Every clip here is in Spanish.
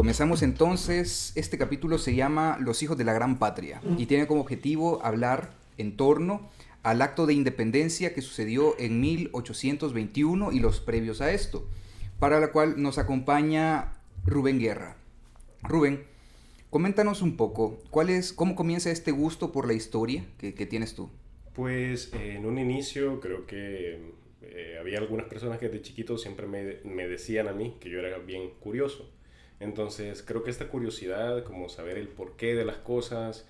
Comenzamos entonces, este capítulo se llama Los hijos de la gran patria y tiene como objetivo hablar en torno al acto de independencia que sucedió en 1821 y los previos a esto, para la cual nos acompaña Rubén Guerra. Rubén, coméntanos un poco, ¿cuál es, ¿cómo comienza este gusto por la historia que, tienes tú? Pues en un inicio creo que eh, había algunas personas que de chiquito siempre me, me decían a mí que yo era bien curioso. Entonces creo que esta curiosidad, como saber el porqué de las cosas,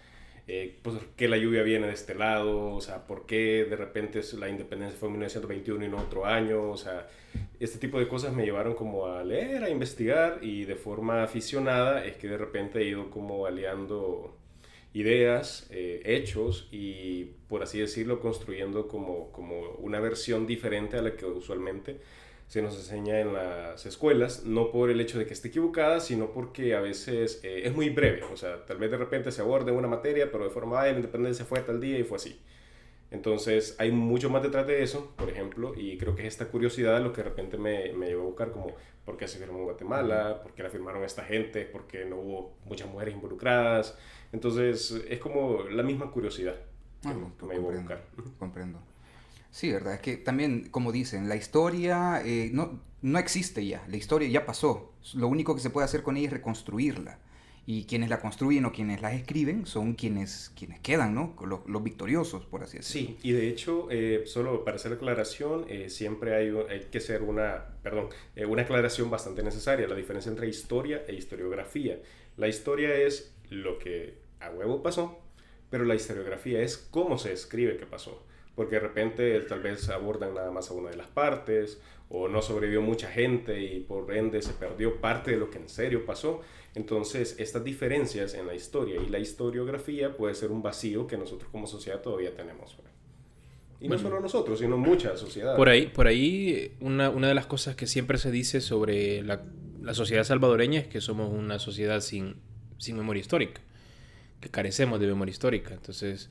eh, pues que la lluvia viene de este lado, o sea, por qué de repente la independencia fue en 1921 y no otro año, o sea, este tipo de cosas me llevaron como a leer, a investigar y de forma aficionada es que de repente he ido como aliando ideas, eh, hechos y por así decirlo construyendo como, como una versión diferente a la que usualmente se nos enseña en las escuelas, no por el hecho de que esté equivocada, sino porque a veces eh, es muy breve, o sea, tal vez de repente se aborde una materia, pero de forma, de la independencia fue tal día y fue así. Entonces hay mucho más detrás de eso, por ejemplo, y creo que es esta curiosidad lo que de repente me, me llevó a buscar como por qué se firmó en Guatemala, por qué la firmaron esta gente, por qué no hubo muchas mujeres involucradas. Entonces es como la misma curiosidad que, ah, me llevó a buscar. Comprendo. Sí, ¿verdad? Es que también, como dicen, la historia eh, no, no existe ya, la historia ya pasó. Lo único que se puede hacer con ella es reconstruirla. Y quienes la construyen o quienes la escriben son quienes, quienes quedan, ¿no? Los, los victoriosos, por así decirlo. Sí, y de hecho, eh, solo para hacer aclaración, eh, siempre hay, hay, que hacer una, perdón, una aclaración bastante necesaria, la diferencia entre historia e historiografía. La historia es lo que a huevo pasó, pero la historiografía es cómo se escribe que pasó porque de repente tal vez abordan nada más a una de las partes o no sobrevivió mucha gente y por ende se perdió parte de lo que en serio pasó. Entonces, estas diferencias en la historia y la historiografía puede ser un vacío que nosotros como sociedad todavía tenemos. Y no solo nosotros, sino muchas sociedades. Por ahí, por ahí una, una de las cosas que siempre se dice sobre la, la, sociedad salvadoreña es que somos una sociedad sin, sin memoria histórica, que carecemos de memoria histórica. Entonces,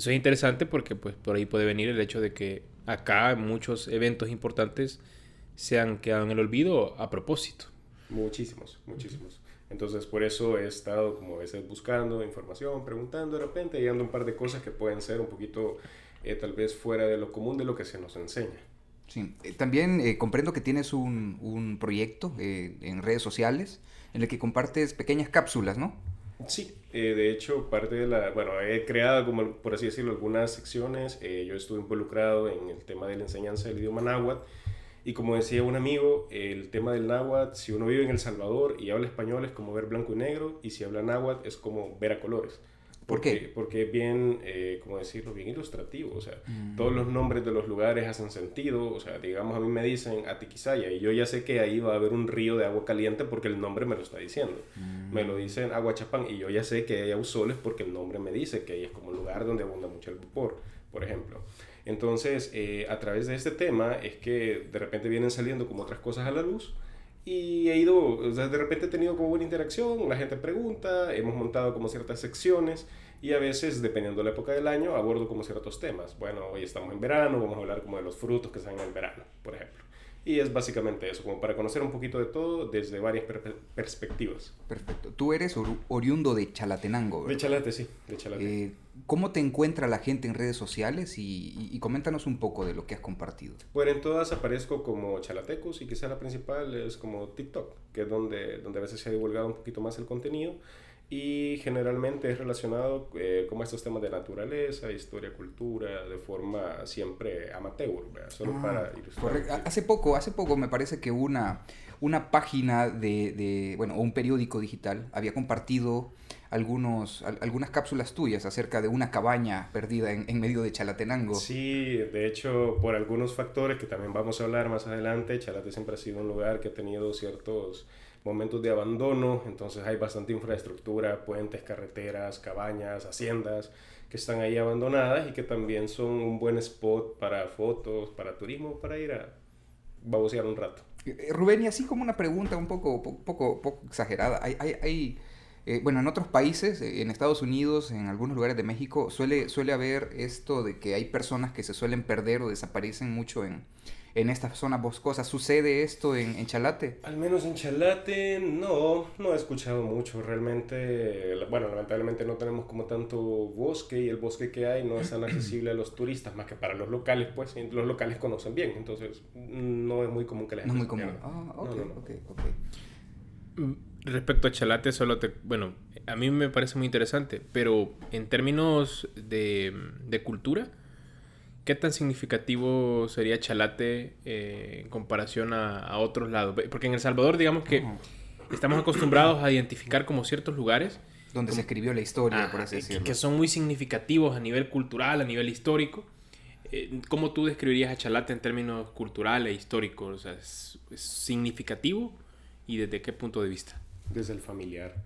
eso es interesante porque pues por ahí puede venir el hecho de que acá muchos eventos importantes se han quedado en el olvido a propósito. Muchísimos, muchísimos. Entonces por eso he estado como a veces buscando información, preguntando de repente, llegando a un par de cosas que pueden ser un poquito eh, tal vez fuera de lo común de lo que se nos enseña. Sí, eh, también eh, comprendo que tienes un, un proyecto en redes sociales en el que compartes pequeñas cápsulas, ¿no? Sí, eh, de hecho, parte de la, bueno, he creado, como por así decirlo, algunas secciones. Eh, yo estuve involucrado en el tema de la enseñanza del idioma náhuatl. Y como decía un amigo, el tema del náhuatl, si uno vive en El Salvador y habla español es como ver blanco y negro, y si habla náhuatl es como ver a colores. ¿Por qué? Porque es bien, eh, ¿cómo decirlo? Bien ilustrativo. O sea, mm. todos los nombres de los lugares hacen sentido. O sea, digamos, a mí me dicen Atiquizaya y yo ya sé que ahí va a haber un río de agua caliente porque el nombre me lo está diciendo. Mm. Me lo dicen Aguachapán y yo ya sé que hay ausoles porque el nombre me dice que ahí es como un lugar donde abunda mucho el vapor, por ejemplo. Entonces, eh, a través de este tema es que de repente vienen saliendo como otras cosas a la luz y he ido, o sea, de repente he tenido como buena interacción, la gente pregunta, hemos montado como ciertas secciones y a veces, dependiendo de la época del año, abordo como ciertos temas. Bueno, hoy estamos en verano, vamos a hablar como de los frutos que salen en verano, por ejemplo. Y es básicamente eso, como para conocer un poquito de todo desde varias perspectivas. Perfecto. Tú eres oriundo de Chalatenango, ¿verdad? De Chalate, sí, de Chalate. Eh, ¿Cómo te encuentra la gente en redes sociales? Y, coméntanos un poco de lo que has compartido. Bueno, en todas aparezco como Chalatecos y quizá la principal es como TikTok, que es donde, donde a veces se ha divulgado un poquito más el contenido y generalmente es relacionado eh, con estos temas de naturaleza, historia, cultura, de forma siempre amateur, solo ah, para ilustrar. Hace poco, hace poco me parece que una, una página de, de, bueno, un periódico digital había compartido algunos, algunas cápsulas tuyas acerca de una cabaña perdida en, en, medio de Chalatenango. Sí, de hecho, por algunos factores que también vamos a hablar más adelante, Chalate siempre ha sido un lugar que ha tenido ciertos momentos de abandono, entonces hay bastante infraestructura, puentes, carreteras, cabañas, haciendas que están ahí abandonadas y que también son un buen spot para fotos, para turismo, para ir a babosear un rato. Eh, Rubén, y así como una pregunta un poco, poco, poco exagerada, hay, hay, eh, bueno, en otros países, eh, en Estados Unidos, en algunos lugares de México, suele, suele haber esto de que hay personas que se suelen perder o desaparecen mucho en, en estas zonas boscosas. ¿Sucede esto en, en, Chalate? Al menos en Chalate no, no he escuchado mucho. Realmente, bueno, lamentablemente no tenemos como tanto bosque y el bosque que hay no es tan accesible a los turistas más que para los locales, pues los locales conocen bien. Entonces, no es muy común que la gente... No es muy común. Ah, ok, no, no, ok, ok. Mm, respecto a Chalate, solo te... Bueno, a mí me parece muy interesante, pero en términos de, de cultura, ¿qué tan significativo sería Chalate eh, en comparación a, a, otros lados? Porque en El Salvador, digamos que estamos acostumbrados a identificar como ciertos lugares. Donde como, se escribió la historia, ah, por así decirlo. Que son muy significativos a nivel cultural, a nivel histórico. Eh, ¿Cómo tú describirías a Chalate en términos culturales e históricos? O sea, ¿es, ¿es significativo y desde qué punto de vista? Desde el familiar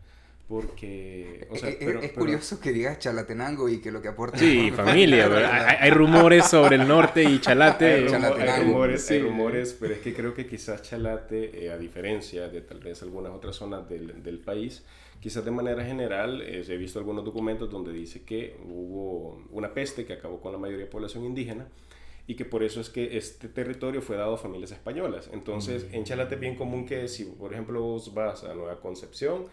porque o sea, es, pero, es pero... curioso que digas Chalatenango y que lo que aporta sí familia hay, hay, rumores sobre el norte y Chalate hay, rumor, hay rumores sí. hay rumores pero es que creo que quizás Chalate eh, a diferencia de tal vez algunas otras zonas del, del país quizás de manera general eh, he visto algunos documentos donde dice que hubo una peste que acabó con la mayoría de población indígena y que por eso es que este territorio fue dado a familias españolas. Entonces, mm. en Chalate es bien común que si, por ejemplo, vos vas a Nueva Concepción,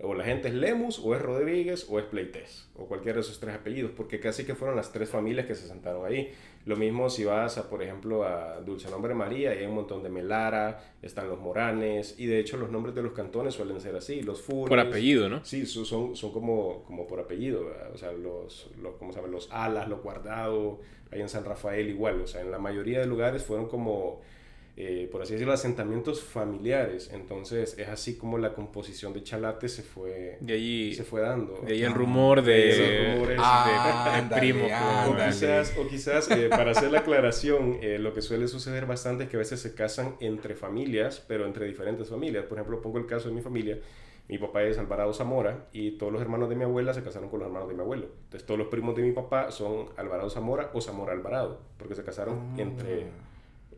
o la gente es Lemus, o es Rodríguez, o es Pleites, o cualquiera de esos tres apellidos, porque casi que fueron las tres familias que se sentaron ahí. Lo mismo si vas, a, por ejemplo, a Dulce Nombre María, y hay un montón de Melara, están los Moranes, y de hecho los nombres de los cantones suelen ser así, los Funes. Por apellido, ¿no? Sí, son, son como, como por apellido, ¿verdad? o sea, los, los, ¿cómo se llama? Los Alas, los Guardado, ahí en San Rafael igual, o sea, en la mayoría de lugares fueron como eh, por así decirlo, asentamientos familiares. Entonces es así como la composición de Chalate se fue, de allí, se fue dando. De ahí el rumor de, de, rumores ah, de, de primo. O quizás, o quizás eh, para hacer la aclaración, eh, lo que suele suceder bastante es que a veces se casan entre familias, pero entre diferentes familias. Por ejemplo, pongo el caso de mi familia. Mi papá es Alvarado Zamora y todos los hermanos de mi abuela se casaron con los hermanos de mi abuelo. Entonces todos los primos de mi papá son Alvarado Zamora o Zamora Alvarado, porque se casaron Ah. entre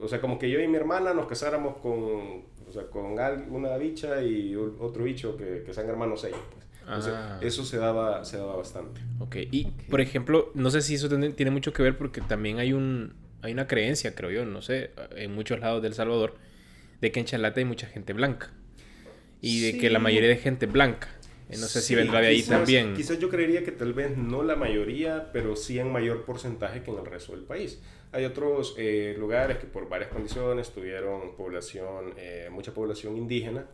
o sea, como que yo y mi hermana nos casáramos con, o sea, con una bicha y otro bicho que, que sean hermanos ellos. Pues. Entonces, ah. eso se daba, se daba bastante. Ok, y okay. por ejemplo, no sé si eso tiene mucho que ver porque también hay, un, hay una creencia, creo yo, no sé, en muchos lados del Salvador, de que en Chalate hay mucha gente blanca. Y de sí. que la mayoría de gente blanca. No sé sí, si vendrá de ahí quizás, también. Quizás yo creería que tal vez no la mayoría, pero sí en mayor porcentaje que en el resto del país. Hay otros eh, lugares que por varias condiciones tuvieron población, eh, mucha población indígena,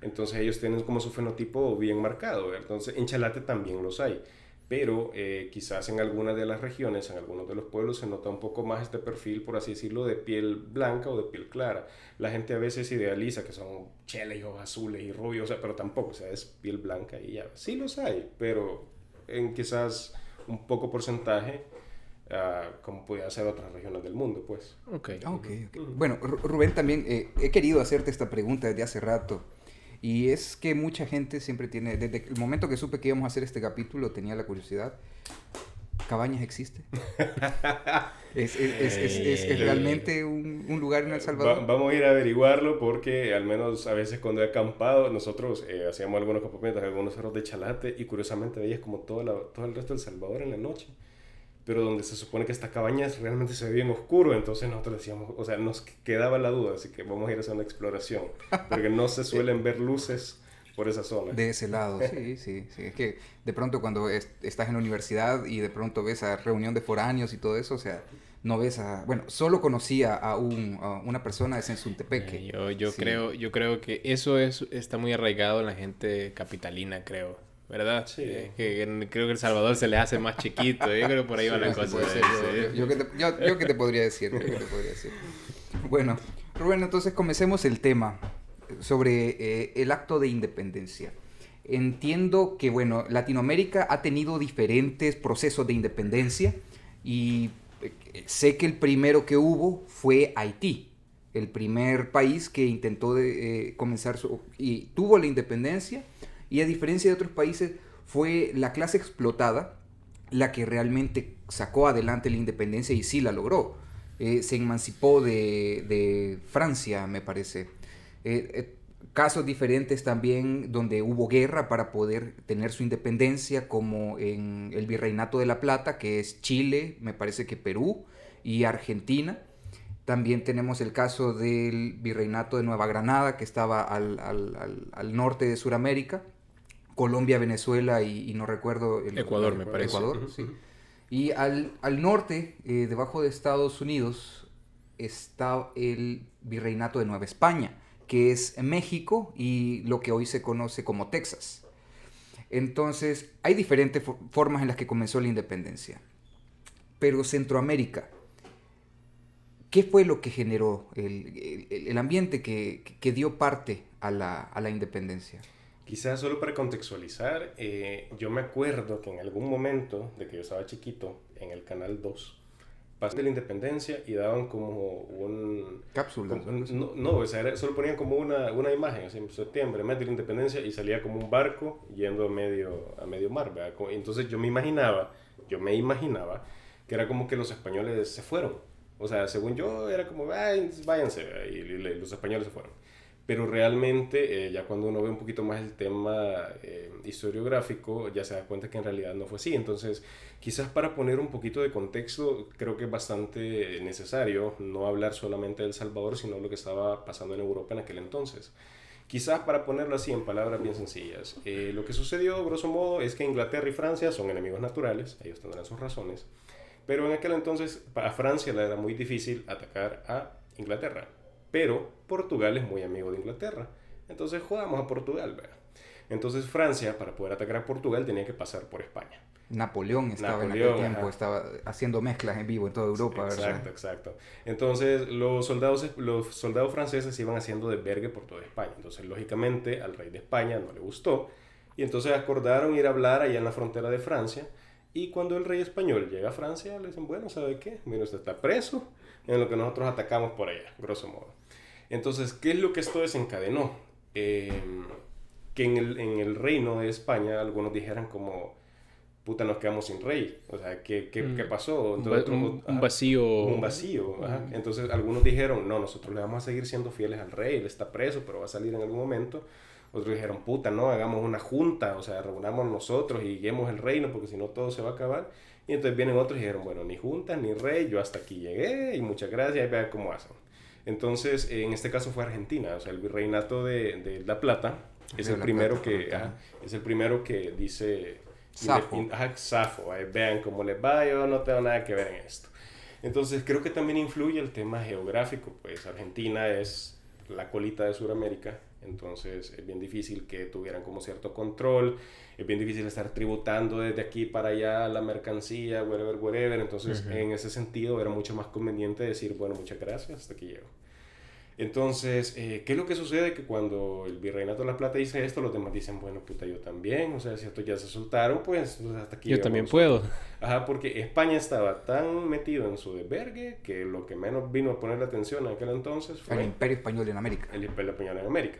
entonces ellos tienen como su fenotipo bien marcado. Entonces en Chalate también los hay, pero eh, quizás en algunas de las regiones, en algunos de los pueblos se nota un poco más este perfil, por así decirlo, de piel blanca o de piel clara. La gente a veces idealiza que son cheles ojos azules y rubios, o pero tampoco, o sea, es piel blanca y ya. Sí los hay, pero en quizás un poco porcentaje Uh, como podía ser otras regiones del mundo, pues. Ok. okay, okay. Uh -huh. Bueno, Rubén, también eh, he querido hacerte esta pregunta desde hace rato. Y es que mucha gente siempre tiene, desde el momento que supe que íbamos a hacer este capítulo, tenía la curiosidad. ¿Cabañas existe? ¿Es, es, es, es, realmente un, un, lugar en El Salvador? Va, vamos a ir a averiguarlo porque al menos a veces cuando he acampado, nosotros eh, hacíamos algunos campamentos en algunos cerros de Chalate y curiosamente veías como todo, la, todo el resto del Salvador en la noche pero donde se supone que esta cabaña realmente se ve bien oscuro, entonces nosotros decíamos, o sea, nos quedaba la duda, así que vamos a ir a hacer una exploración, porque no se suelen ver luces por esa zona. De ese lado, sí, sí, sí. Es que de pronto cuando es, estás en la universidad y de pronto ves a reunión de foráneos y todo eso, o sea, no ves a... Bueno, solo conocía a, un, a una persona de Sensuntepeque. Yo yo, sí. creo, yo creo que eso es, está muy arraigado en la gente capitalina, creo. ¿Verdad? Sí. Eh, que, creo que El Salvador se le hace más chiquito. Yo creo que por ahí va la cosa. Sí, yo, yo, que te, yo, yo, que te podría decir, yo que te podría decir. Bueno, Rubén, entonces comencemos el tema sobre eh, el acto de independencia. Entiendo que, bueno, Latinoamérica ha tenido diferentes procesos de independencia y eh, sé que el primero que hubo fue Haití, el primer país que intentó de, eh, comenzar su, y tuvo la independencia y a diferencia de otros países, fue la clase explotada la que realmente sacó adelante la independencia y sí la logró. Eh, se emancipó de, de, Francia, me parece. Eh, eh, casos diferentes también donde hubo guerra para poder tener su independencia, como en el Virreinato de la Plata, que es Chile, me parece que Perú y Argentina. También tenemos el caso del Virreinato de Nueva Granada, que estaba al, norte de Sudamérica, Colombia, Venezuela y, no recuerdo... El, Ecuador, me parece. Ecuador, sí. Y al, norte, eh, debajo de Estados Unidos, está el Virreinato de Nueva España, que es México y lo que hoy se conoce como Texas. Entonces, hay diferentes formas en las que comenzó la independencia. Pero Centroamérica, ¿qué fue lo que generó el, ambiente que, dio parte a la, independencia? Quizás solo para contextualizar, eh, yo me acuerdo que en algún momento de que yo estaba chiquito, en el Canal 2, de la independencia y daban como un... Cápsula. no, no o sea, solo ponían como una, una imagen, así, en septiembre, mes de la independencia, y salía como un barco yendo a medio, a medio mar. ¿verdad? Entonces yo me imaginaba, yo me imaginaba que era como que los españoles se fueron. O sea, según yo, era como, váyanse, y los españoles se fueron pero realmente eh, ya cuando uno ve un poquito más el tema eh, historiográfico ya se da cuenta que en realidad no fue así. Entonces, quizás para poner un poquito de contexto, creo que es bastante necesario no hablar solamente de El Salvador, sino lo que estaba pasando en Europa en aquel entonces. Quizás para ponerlo así en palabras bien sencillas, eh, lo que sucedió, grosso modo, es que Inglaterra y Francia son enemigos naturales, ellos tendrán sus razones, pero en aquel entonces a Francia le era muy difícil atacar a Inglaterra pero Portugal es muy amigo de Inglaterra. Entonces jugamos a Portugal, ¿verdad? Entonces Francia, para poder atacar a Portugal, tenía que pasar por España. Napoleón estaba en aquel tiempo, estaba haciendo mezclas en vivo en toda Europa, exacto, ¿verdad? Exacto, exacto. Entonces los soldados, los soldados franceses iban haciendo de vergue por toda España. Entonces, lógicamente, al rey de España no le gustó. Y entonces acordaron ir a hablar allá en la frontera de Francia. Y cuando el rey español llega a Francia, le dicen, bueno, ¿sabe qué? Mira, usted está preso en lo que nosotros atacamos por allá, grosso modo. Entonces, ¿qué es lo que esto desencadenó? Em, que en el, en el, reino de España algunos dijeran como, puta, nos quedamos sin rey. O sea, ¿qué, qué, ¿qué mm. pasó? Entonces, un, vacío. Un vacío. Entonces, algunos dijeron, no, nosotros le vamos a seguir siendo fieles al rey, él está preso, pero va a salir en algún momento. Otros dijeron, puta, no, hagamos una junta, o sea, reunamos nosotros y guiemos el reino, porque si no todo se va a acabar. Y entonces vienen otros y dijeron, bueno, ni junta, ni rey, yo hasta aquí llegué y muchas gracias, y vean cómo hacen. Entonces, en este caso fue Argentina, o sea, el virreinato de, de La Plata es el, primero que, es el primero que dice... Safo. vean cómo les va, yo no tengo nada que ver en esto. Entonces, creo que también influye el tema geográfico, pues Argentina es la colita de Sudamérica, entonces es bien difícil que tuvieran como cierto control, es bien difícil estar tributando desde aquí para allá la mercancía, whatever, whatever. Entonces, en ese sentido, era mucho más conveniente decir, bueno, muchas gracias, hasta aquí llego. Entonces, eh, ¿qué es lo que sucede? Que cuando el Virreinato de la Plata dice esto, los demás dicen, bueno, puta, yo también, o sea, si estos ya se soltaron, pues, hasta aquí. Yo también puedo. Ajá, porque España estaba tan metido en su desvergue que lo que menos vino a poner la atención en aquel entonces fue... El Imperio Español en América. El Imperio Español en América.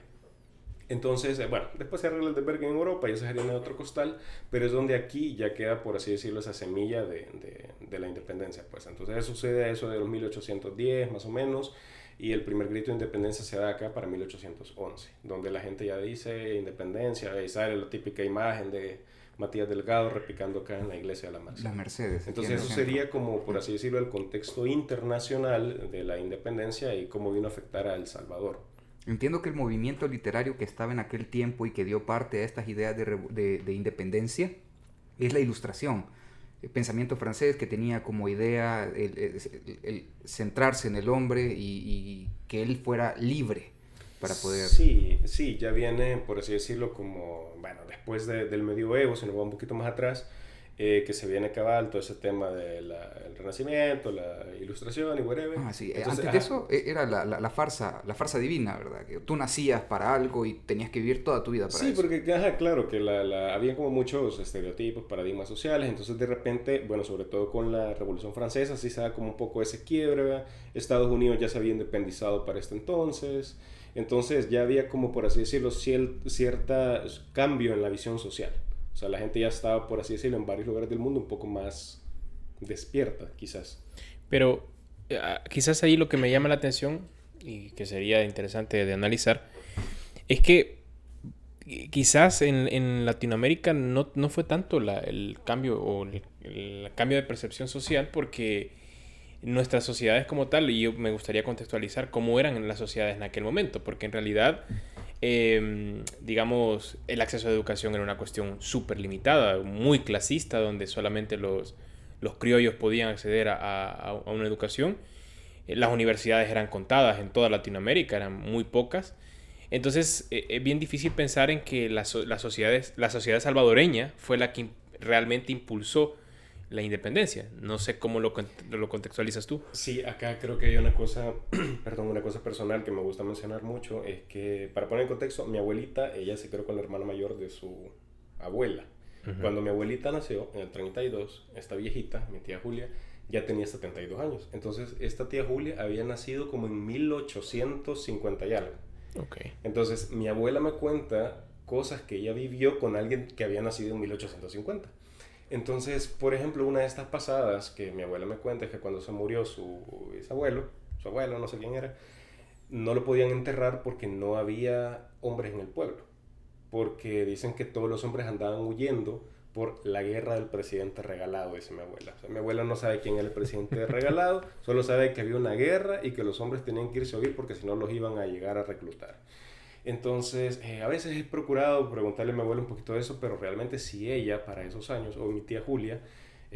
Entonces, eh, bueno, después se arregla el desvergue en Europa y eso sería en otro costal, pero es donde aquí ya queda, por así decirlo, esa semilla de, de, de la independencia. Pues entonces sucede eso de los 1810 más o menos, y el primer grito de independencia se da acá para 1811, donde la gente ya dice independencia y sale la típica imagen de Matías Delgado repicando acá en la iglesia de la Mercedes. La Mercedes. Entonces eso sería como, por así decirlo, el contexto internacional de la independencia y cómo vino a afectar a El Salvador. Entiendo que el movimiento literario que estaba en aquel tiempo y que dio parte a estas ideas de, de, independencia es la ilustración. El pensamiento francés que tenía como idea el, centrarse en el hombre y, que él fuera libre para poder... Sí, sí, ya viene, por así decirlo, como, bueno, después del medioevo, si nos vamos un poquito más atrás, eh, que se viene cabal todo ese tema del renacimiento, la ilustración y whatever. Ah, sí. Antes de eso eh, era la, la, farsa, la farsa divina, ¿verdad? Que tú nacías para algo y tenías que vivir toda tu vida para sí, eso. Sí, porque, ajá, claro, que la, había como muchos estereotipos, paradigmas sociales, entonces de repente, bueno, sobre todo con la Revolución Francesa, sí se da como un poco ese quiebre, Estados Unidos ya se había independizado para este entonces, entonces ya había como, por así decirlo, cierto cambio en la visión social. O sea, la gente ya estaba, por así decirlo, en varios lugares del mundo un poco más despierta, quizás. Pero eh, ah, quizás ahí lo que me llama la atención y que sería interesante de analizar Es que quizás en, Latinoamérica no, fue tanto el cambio o el, cambio de percepción social porque nuestras sociedades como tal, y yo me gustaría contextualizar cómo eran las sociedades en aquel momento, porque en realidad, em, digamos, el acceso a educación era una cuestión súper limitada, muy clasista, donde solamente los, los criollos podían acceder a una educación. Las universidades eran contadas en toda Latinoamérica, eran muy pocas. Entonces eh, es bien difícil pensar en que la, la, la sociedad salvadoreña fue la que realmente impulsó la independencia. No sé cómo lo, lo, contextualizas tú. Sí, acá creo que hay una cosa, perdón, una cosa personal que me gusta mencionar mucho, es que, para poner en contexto, mi abuelita, ella se quedó con la hermana mayor de su abuela. Cuando mi abuelita nació, en el 32, esta viejita, mi tía Julia, ya tenía 72 años. Entonces, esta tía Julia había nacido como en 1850 y algo. Entonces, mi abuela me cuenta cosas que ella vivió con alguien que había nacido en 1850. Entonces, por ejemplo, una de estas pasadas que mi abuela me cuenta es que cuando se murió su bisabuelo, su abuelo, no sé quién era, no lo podían enterrar porque no había hombres en el pueblo. Porque dicen que todos los hombres andaban huyendo por la guerra del presidente regalado, dice mi abuela. mi abuela no sabe quién es el presidente regalado, solo sabe que había una guerra y que los hombres tenían que irse a huir porque si no los iban a llegar a reclutar. Entonces, eh, a veces he procurado preguntarle a mi abuela un poquito de eso, pero realmente si ella para esos años, o mi tía Julia,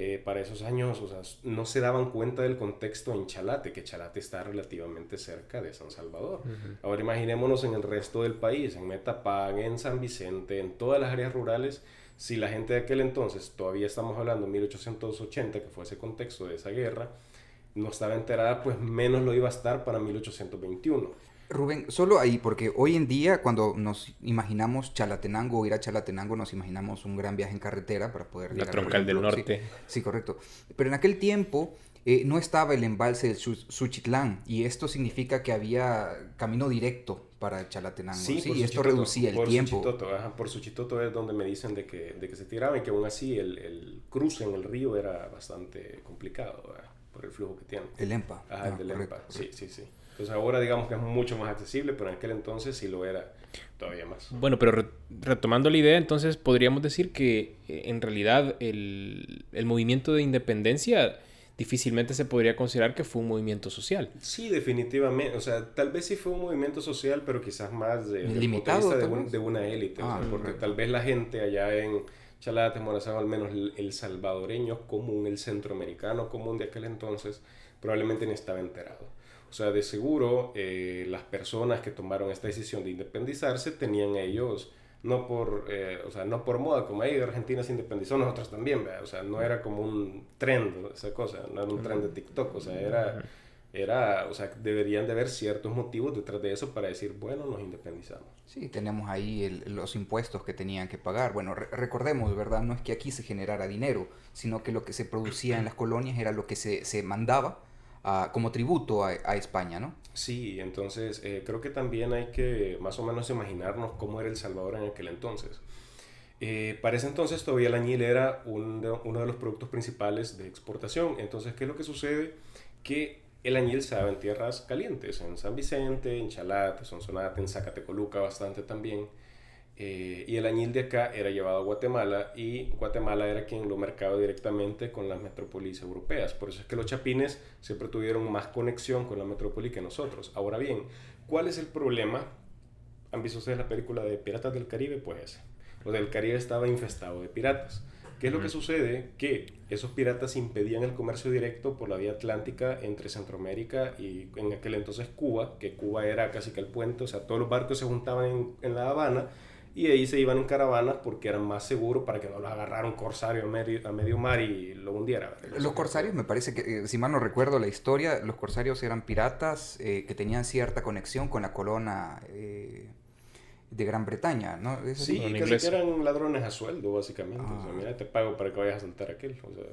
eh, para esos años, o sea, no se daban cuenta del contexto en Chalate, que Chalate está relativamente cerca de San Salvador. Ahora imaginémonos en el resto del país, en Metapán, en San Vicente, en todas las áreas rurales, si la gente de aquel entonces, todavía estamos hablando de 1880, que fue ese contexto de esa guerra, no estaba enterada, pues menos lo iba a estar para 1821. Rubén, solo ahí, porque hoy en día cuando nos imaginamos Chalatenango o ir a Chalatenango, nos imaginamos un gran viaje en carretera para poder La troncal del norte. sí, correcto. Pero en aquel tiempo eh, no estaba el embalse del Suchitlán y esto significa que había camino directo para Chalatenango. Sí, y esto reducía el por tiempo. Suchitoto, ajá, por Suchitoto es donde me dicen de que, de que se tiraba y que aún así el, el cruce en el río era bastante complicado por el flujo que tiene. El EMPA. Ajá, el ah, del EMPA, sí, sí, sí. Entonces ahora digamos que es mucho más accesible, pero en aquel entonces sí lo era todavía más. Bueno, pero retomando la idea, entonces podríamos decir que eh, en realidad el, el movimiento de independencia difícilmente se podría considerar que fue un movimiento social. Sí, definitivamente. O sea, tal vez sí fue un movimiento social, pero quizás más de, Limitado, de, una élite. Ah, porque tal vez la gente allá en Chalate, Morazán, al menos el, salvadoreño común, el centroamericano común de aquel entonces, probablemente ni estaba enterado. O sea, de seguro eh, las personas que tomaron esta decisión de independizarse tenían ellos no por, eh, o sea, no por moda, como ahí Argentina se independizó, nosotros también, o sea, no era como un trend, esa cosa, no era un trend de TikTok, o sea, era, era, o sea, deberían de haber ciertos motivos detrás de eso para decir, bueno, nos independizamos. Sí, tenemos ahí los impuestos que tenían que pagar. Bueno, recordemos, ¿verdad? No es que aquí se generara dinero, sino que lo que se producía en las colonias era lo que se, se mandaba como tributo a, España, ¿no? Sí, entonces eh, creo que también hay que más o menos imaginarnos cómo era El Salvador en aquel entonces. Eh, para ese entonces todavía el añil era uno de los productos principales de exportación. Entonces, ¿qué es lo que sucede? Que el añil se daba en tierras calientes, en San Vicente, en Chalate, Sonsonate, en Zacatecoluca bastante también. Eh, y el añil de acá era llevado a Guatemala y Guatemala era quien lo mercaba directamente con las metrópolis europeas. Por eso es que los chapines siempre tuvieron más conexión con la metrópoli que nosotros. Ahora bien, ¿cuál es el problema? ¿Han visto ustedes la película de Piratas del Caribe? Pues lo del Caribe estaba infestado de piratas. ¿Qué es lo que sucede? Que esos piratas impedían el comercio directo por la vía atlántica entre Centroamérica y en aquel entonces Cuba, que Cuba era casi que el puente, o sea, todos los barcos se juntaban en, en La Habana y ahí se iban en caravanas porque eran más seguros para que no los agarrara un corsario a medio, a medio mar y lo hundiera. Los corsarios, me parece que, eh, si mal no recuerdo la historia, los corsarios eran piratas eh, que tenían cierta conexión con la corona eh, de Gran Bretaña, ¿no? sí, que eran ladrones a sueldo, básicamente. O sea, ah. mira, te pago para que vayas a saltar aquel. O sea,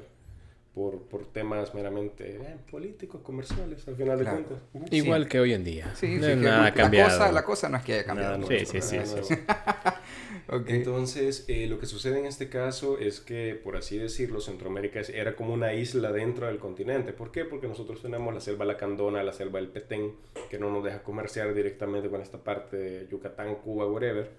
por, por temas meramente eh, políticos, comerciales, al final de cuentas. Igual que hoy en día. Sí, no, nada la, Cosa, la cosa no es que haya cambiado. sí, sí, sí, Entonces, eh, lo que sucede en este caso es que, por así decirlo, Centroamérica era como una isla dentro del continente. ¿Por qué? Porque nosotros tenemos la selva lacandona, la selva del Petén, que no nos deja comerciar directamente con esta parte de Yucatán, Cuba, whatever.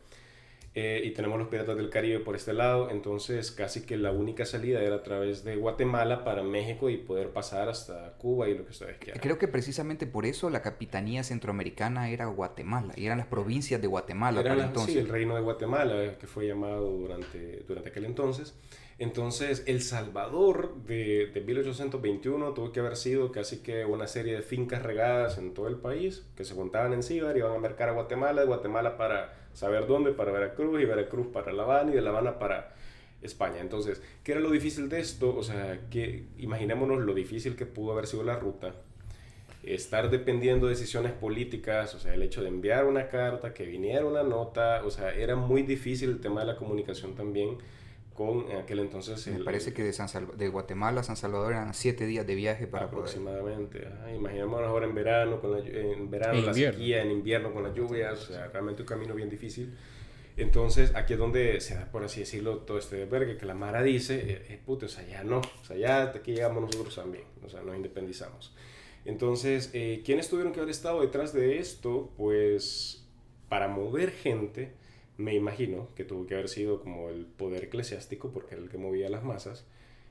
Eh, y tenemos los piratas del Caribe por este lado, entonces casi que la única salida era a través de Guatemala para México y poder pasar hasta Cuba y lo que ustedes quieran. Creo que precisamente por eso la capitanía centroamericana era Guatemala, y eran las provincias de Guatemala era entonces. Sí, el reino de Guatemala, que fue llamado durante, durante aquel entonces. Entonces, El Salvador de, de 1821 tuvo que haber sido casi que una serie de fincas regadas en todo el país que se juntaban en Cibar iban a mercar a Guatemala, de Guatemala para saber dónde para Veracruz y Veracruz para La Habana y de La Habana para España. Entonces, ¿qué era lo difícil de esto? O sea, que imaginémonos lo difícil que pudo haber sido la ruta. Estar dependiendo de decisiones políticas, o sea, el hecho de enviar una carta, que viniera una nota, o sea, era muy difícil el tema de la comunicación también con en aquel entonces... Me parece que de, San de Guatemala a San Salvador eran siete días de viaje para aproximadamente. Poder... Imaginémonos ahora en verano, con la, en verano la sequía, en invierno con las lluvias, o sea, realmente un camino bien difícil. Entonces, aquí es donde se da, por así decirlo, todo este desvergue que la Mara dice, eh, eh puto, o sea, ya no, o sea, ya aquí llegamos nosotros también, o sea, nos independizamos. Entonces, eh, ¿quiénes tuvieron que haber estado detrás de esto? Pues, para mover gente, me imagino que tuvo que haber sido como el poder eclesiástico, porque era el que movía las masas,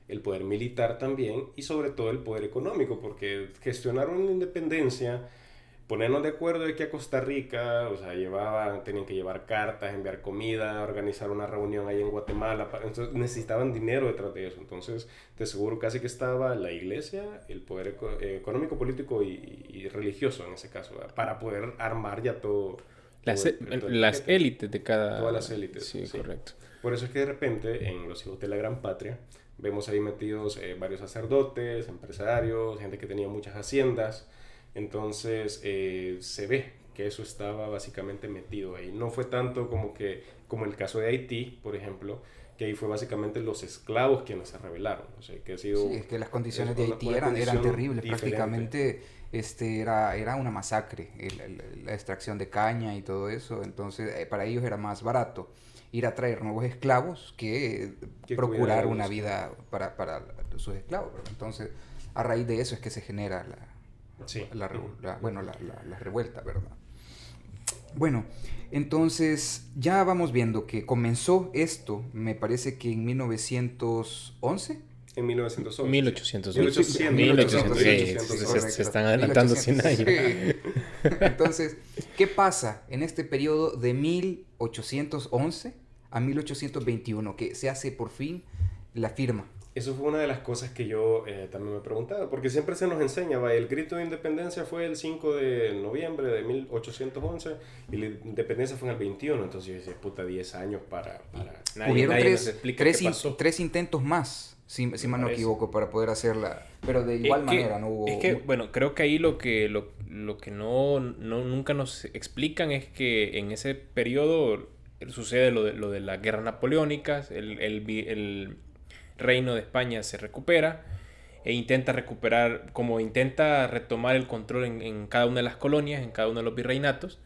el poder militar también y sobre todo el poder económico, porque gestionar una independencia, ponernos de acuerdo de que a Costa Rica, o sea, llevaban, tenían que llevar cartas, enviar comida, organizar una reunión ahí en Guatemala, entonces necesitaban dinero detrás de eso, entonces de seguro casi que estaba la iglesia, el poder económico, político y, religioso en ese caso, para poder armar ya todo las, e, las élites de cada... Todas las élites. Sí, correcto. Por eso es que de repente en Los Hijos de la Gran Patria vemos ahí metidos eh, varios sacerdotes, empresarios, gente que tenía muchas haciendas. Entonces eh, se ve que eso estaba básicamente metido ahí. No fue tanto como que, como el caso de Haití, por ejemplo, que ahí fue básicamente los esclavos quienes se rebelaron. O sea, que ha sido, sí, es que las condiciones de Haití eran, eran terribles. Prácticamente este, era, era una masacre, la extracción de caña y todo eso, entonces eh, para ellos era más barato ir a traer nuevos esclavos que, procurar una vida para, para, sus esclavos. Entonces, a raíz de eso es que se genera la, la, bueno, la, la, revuelta, ¿verdad? Bueno, entonces ya vamos viendo que comenzó esto, me parece que en 1911 en 1911. 1811. 1800. Se, están adelantando 100 años. Entonces, ¿qué pasa en este periodo de 1811 a 1821 que se hace por fin la firma? Eso fue una de las cosas que yo eh, también me preguntaba, porque siempre se nos enseña, ¿va? el grito de independencia fue el 5 de noviembre de 1811 y la independencia fue en el 21, entonces yo decía, puta, 10 años para... para... Nadie, Hubieron tres, tres, tres intentos más si, si mal no equivoco, para poder hacerla. Pero de igual manera no hubo... Es que, bueno, creo que ahí lo que, lo, lo que no, no, nunca nos explican es que en ese periodo sucede lo de, lo de las guerras napoleónicas, el, el, el reino de España se recupera e intenta recuperar, como intenta retomar el control en, en, cada una de las colonias, en cada uno de los virreinatos,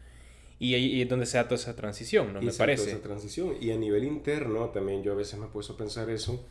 y ahí es donde se da toda esa transición, ¿no? Me parece. Esa transición, y a nivel interno también yo a veces me he puesto a pensar eso,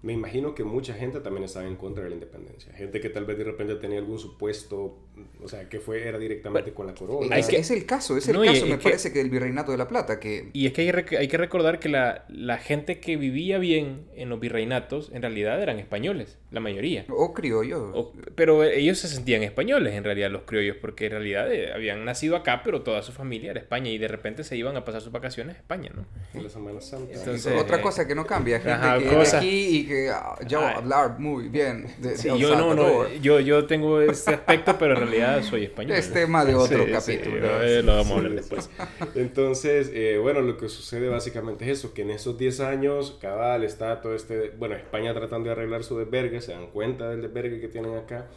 me imagino que mucha gente también estaba en contra de la independencia. Gente que tal vez de repente tenía algún supuesto, o sea, que fue, era directamente con la corona. Es, es, el caso, es el caso, me parece, que el virreinato de la Plata. que Y es que hay, hay que recordar que la, la, gente que vivía bien en los virreinatos, en realidad eran españoles, la mayoría. O criollos. pero ellos se sentían españoles, en realidad, los criollos, porque en realidad eh, habían nacido acá, pero toda su familia era España, y de repente se iban a pasar sus vacaciones a España, ¿no? En la Semana Santa. Entonces, Otra cosa que no cambia, gente que es aquí y que ah, yo hablar muy bien de, yo no, no, yo, yo tengo ese aspecto, pero en realidad soy español. Es tema de otro capítulo. Eh, lo vamos a hablar después. Entonces, eh, bueno, lo que sucede básicamente es eso, que en esos 10 años, Cabal está todo este, bueno, España tratando de arreglar su desvergue, se dan cuenta del desvergue que tienen acá,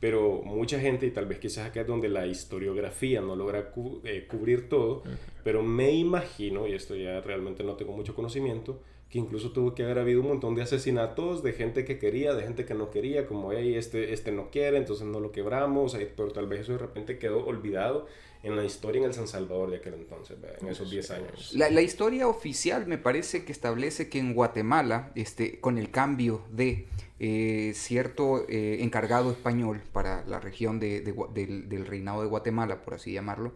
pero mucha gente, y tal vez quizás acá es donde la historiografía no logra eh, cubrir todo, pero me imagino, y esto ya realmente no tengo mucho conocimiento, que incluso tuvo que haber habido un montón de asesinatos de gente que quería, de gente que no quería, como, hey, este, este no quiere, entonces no lo quebramos, pero tal vez eso de repente quedó olvidado en la historia en el San Salvador de aquel entonces, en esos 10 años. La, la, historia oficial me parece que establece que en Guatemala, este, con el cambio de eh, cierto eh, encargado español para la región de, de, del, del, reinado de Guatemala, por así llamarlo,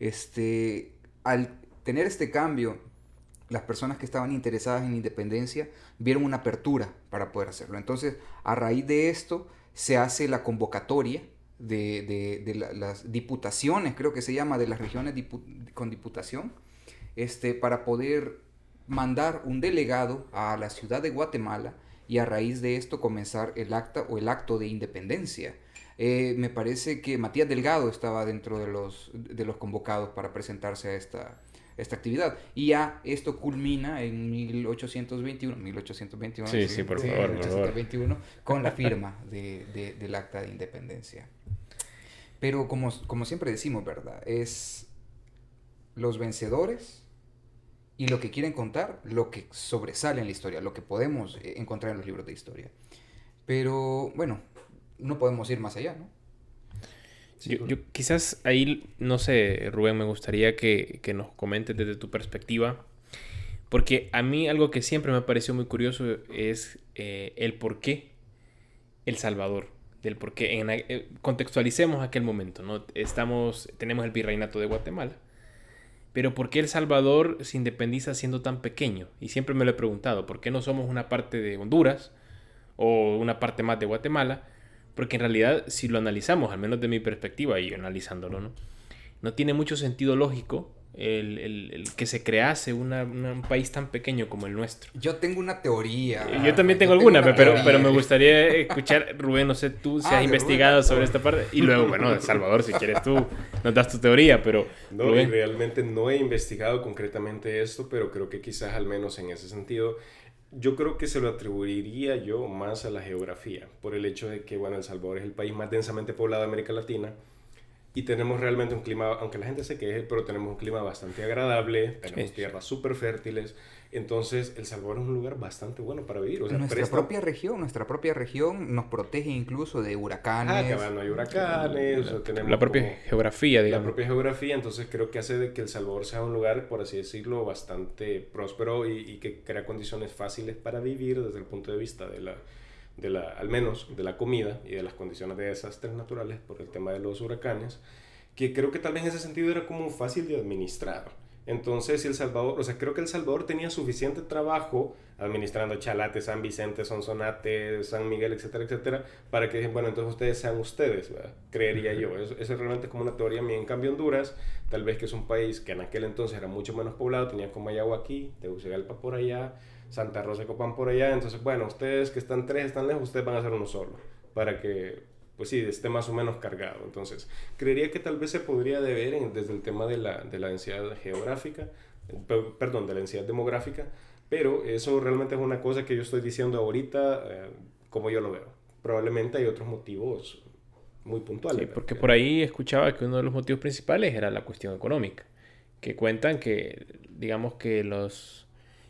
este, al tener este cambio las personas que estaban interesadas en independencia vieron una apertura para poder hacerlo. Entonces, a raíz de esto, se hace la convocatoria de, de, de la, las diputaciones, creo que se llama, de las regiones con diputación, este, para poder mandar un delegado a la ciudad de Guatemala y a raíz de esto comenzar el acta o el acto de independencia. Eh, me parece que Matías Delgado estaba dentro de los, de los convocados para presentarse a esta, esta actividad. Y ya esto culmina en 1821, 1821, sí, sí, por favor, 1821 por favor. con la firma de, de, del acta de independencia. Pero como, como siempre decimos, ¿verdad? Es los vencedores y lo que quieren contar, lo que sobresale en la historia, lo que podemos encontrar en los libros de historia. Pero bueno, no podemos ir más allá, ¿no? Yo, yo, quizás ahí, no sé, Rubén, me gustaría que, que, nos comentes desde tu perspectiva, porque a mí algo que siempre me pareció muy curioso es eh, el por qué El Salvador, del por qué, en, eh, contextualicemos aquel momento, ¿no? Estamos, tenemos el virreinato de Guatemala, pero ¿por qué El Salvador se independiza siendo tan pequeño? Y siempre me lo he preguntado, ¿por qué no somos una parte de Honduras o una parte más de Guatemala? Porque en realidad, si lo analizamos, al menos de mi perspectiva y analizándolo, ¿no? No tiene mucho sentido lógico el, el, el que se crease una, una, un país tan pequeño como el nuestro. Yo tengo una teoría. Yo también tengo Yo alguna, tengo pero, pero me gustaría escuchar, Rubén, no sé tú si ah, has investigado Rubén, sobre esta parte. Y luego, bueno, Salvador, si quieres tú, nos das tu teoría, pero... No, Rubén. realmente no he investigado concretamente esto, pero creo que quizás al menos en ese sentido yo creo que se lo atribuiría yo más a la geografía, por el hecho de que, bueno, El Salvador es el país más densamente poblado de América Latina y tenemos realmente un clima, aunque la gente se queje, pero tenemos un clima bastante agradable, tenemos sí. tierras súper fértiles, entonces El Salvador es un lugar bastante bueno para vivir. O sea, nuestra presta... propia región, nuestra propia región nos protege incluso de huracanes. Ah, que bueno, hay huracanes, la, o sea, tenemos la propia como, geografía, digamos. La propia geografía, entonces creo que hace de que El Salvador sea un lugar, por así decirlo, bastante próspero y, y que crea condiciones fáciles para vivir desde el punto de vista de la de la, al menos de la comida y de las condiciones de desastres naturales por el tema de los huracanes, que creo que tal vez en ese sentido era como fácil de administrar. Entonces, El Salvador, o sea, creo que El Salvador tenía suficiente trabajo administrando Chalate, San Vicente, Sonsonate, San Miguel, etcétera, etcétera, para que, bueno, entonces ustedes sean ustedes, ¿verdad? creería yo. Eso, eso realmente es como una teoría mía. En cambio, Honduras, tal vez que es un país que en aquel entonces era mucho menos poblado, tenía Comayagua aquí, Tegucigalpa por allá, Santa Rosa de Copán por allá. Entonces, bueno, ustedes que están tres, están lejos, ustedes van a ser uno solo. Para que, pues sí, esté más o menos cargado. Entonces, creería que tal vez se podría deber en, desde el tema de la, de la densidad geográfica, perdón, de la densidad demográfica. Pero eso realmente es una cosa que yo estoy diciendo ahorita, eh, como yo lo veo. Probablemente hay otros motivos muy puntuales. Sí, porque por ahí escuchaba que uno de los motivos principales era la cuestión económica. Que cuentan que, digamos que los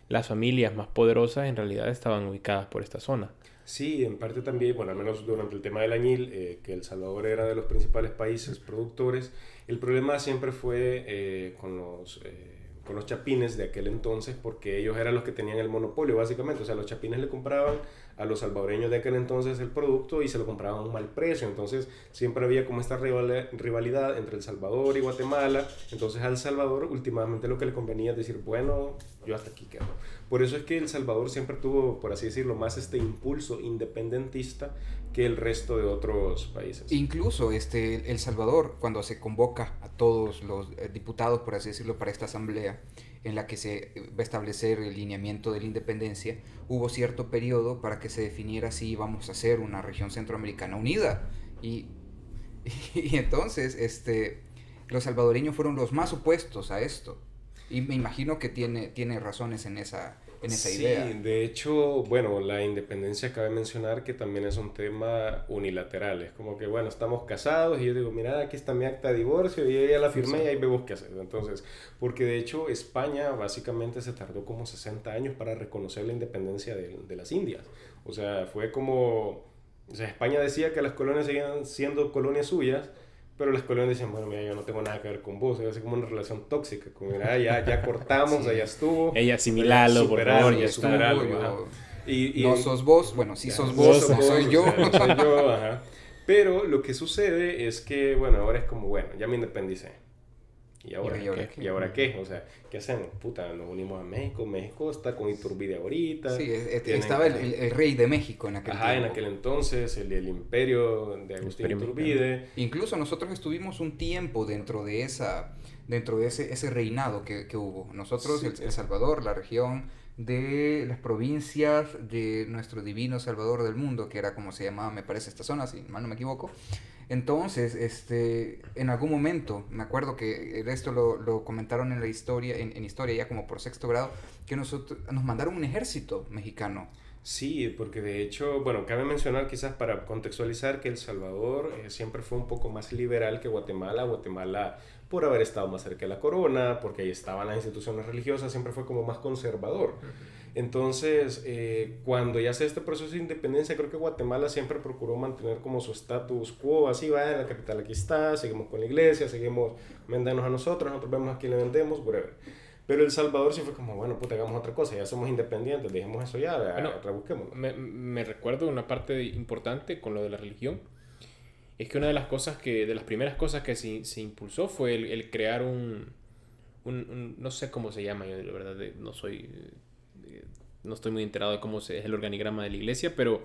las familias más poderosas en realidad estaban ubicadas por esta zona. Sí, en parte también, bueno, al menos durante el tema del añil, eh, que El Salvador era de los principales países productores, el problema siempre fue eh, con, los, eh, con los chapines de aquel entonces, porque ellos eran los que tenían el monopolio, básicamente. O sea, los chapines le compraban a los salvadoreños de aquel entonces el producto y se lo compraban a un mal precio. Entonces, siempre había como esta rivalidad entre El Salvador y Guatemala. Entonces, al Salvador, últimamente lo que le convenía es decir, bueno, yo hasta aquí quedo. Por eso es que El Salvador siempre tuvo, por así decirlo, más este impulso independentista que el resto de otros países. Incluso este, El Salvador, cuando se convoca a todos los eh, diputados, por así decirlo, para esta asamblea, en la que se va a establecer el lineamiento de la independencia, hubo cierto periodo para que se definiera si íbamos a ser una región centroamericana unida. Y, y entonces este, los salvadoreños fueron los más opuestos a esto. Y me imagino que tiene, tiene razones en esa, en esa sí, idea. de hecho, bueno, la independencia cabe mencionar que también es un tema unilateral. Es como que, bueno, estamos casados y yo digo, mira, aquí está mi acta de divorcio y yo ya la firmé y ahí vemos qué hacer. Entonces, porque de hecho España básicamente se tardó como 60 años para reconocer la independencia de, de las Indias. O sea, fue como... O sea, España decía que las colonias seguían siendo colonias suyas, pero las colonias decían, bueno, mira, yo no tengo nada que ver con vos, es como una relación tóxica, como, mira, ya, ya cortamos, Sí. ya estuvo. Ella asimilalo, por favor, ya. Y, y- no sos vos, bueno, sí Ya, sos vos, sos no soy vos, yo. o sea, no soy yo, ajá. Pero lo que sucede es que, bueno, ahora es como, bueno, ya me independicé. ¿Y ahora, ¿Y ahora qué? qué? ¿Y ahora qué? O sea, ¿qué hacemos? Puta, nos unimos a México. México está con Iturbide ahorita. Sí, es- es- Tienen- estaba el, el- el rey de México en aquel Ajá, en aquel entonces, el, el imperio de Agustín imperio Iturbide. Incluso nosotros estuvimos un tiempo dentro de esa dentro de ese, ese reinado que, que hubo. Nosotros, Sí. el, El Salvador, la región de las provincias de nuestro divino Salvador del mundo, que era como se llamaba, me parece, esta zona, si mal no me equivoco. Entonces, este, en algún momento, me acuerdo que esto lo, lo comentaron en la historia, en, historia ya como por sexto grado, que nosotros, nos mandaron un ejército mexicano. Sí, porque de hecho, bueno, cabe mencionar quizás para contextualizar que El Salvador eh, siempre fue un poco más liberal que Guatemala. Guatemala, por haber estado más cerca de la corona, porque ahí estaban las instituciones religiosas, siempre fue como más conservador. Entonces, eh, cuando ya se este proceso de independencia, creo que Guatemala siempre procuró mantener como su status quo, así va, en la capital aquí está, seguimos con la iglesia, seguimos vendiéndonos a nosotros, nosotros vemos a quién le vendemos, whatever. Pero El Salvador sí fue como, bueno, puta, hagamos otra cosa, ya somos independientes, dejemos eso ya, Bueno, rebusquémoslo. Me, me recuerdo una parte importante con lo de la religión. Es que una de las cosas que, de las primeras cosas que se, se impulsó fue el, el crear un, un, un- no sé cómo se llama, yo la verdad no soy, no estoy muy enterado de cómo es el organigrama de la iglesia, pero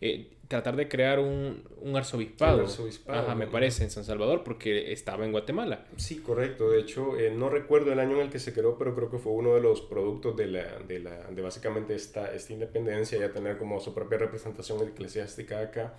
eh, tratar de crear un, un arzobispado, arzobispado, Ajá, me parece, en San Salvador, porque estaba en Guatemala. Sí, correcto. De hecho, eh, no recuerdo el año en el que se creó, pero creo que fue uno de los productos de, la, de, la, de básicamente esta, esta independencia, ya tener como su propia representación eclesiástica acá.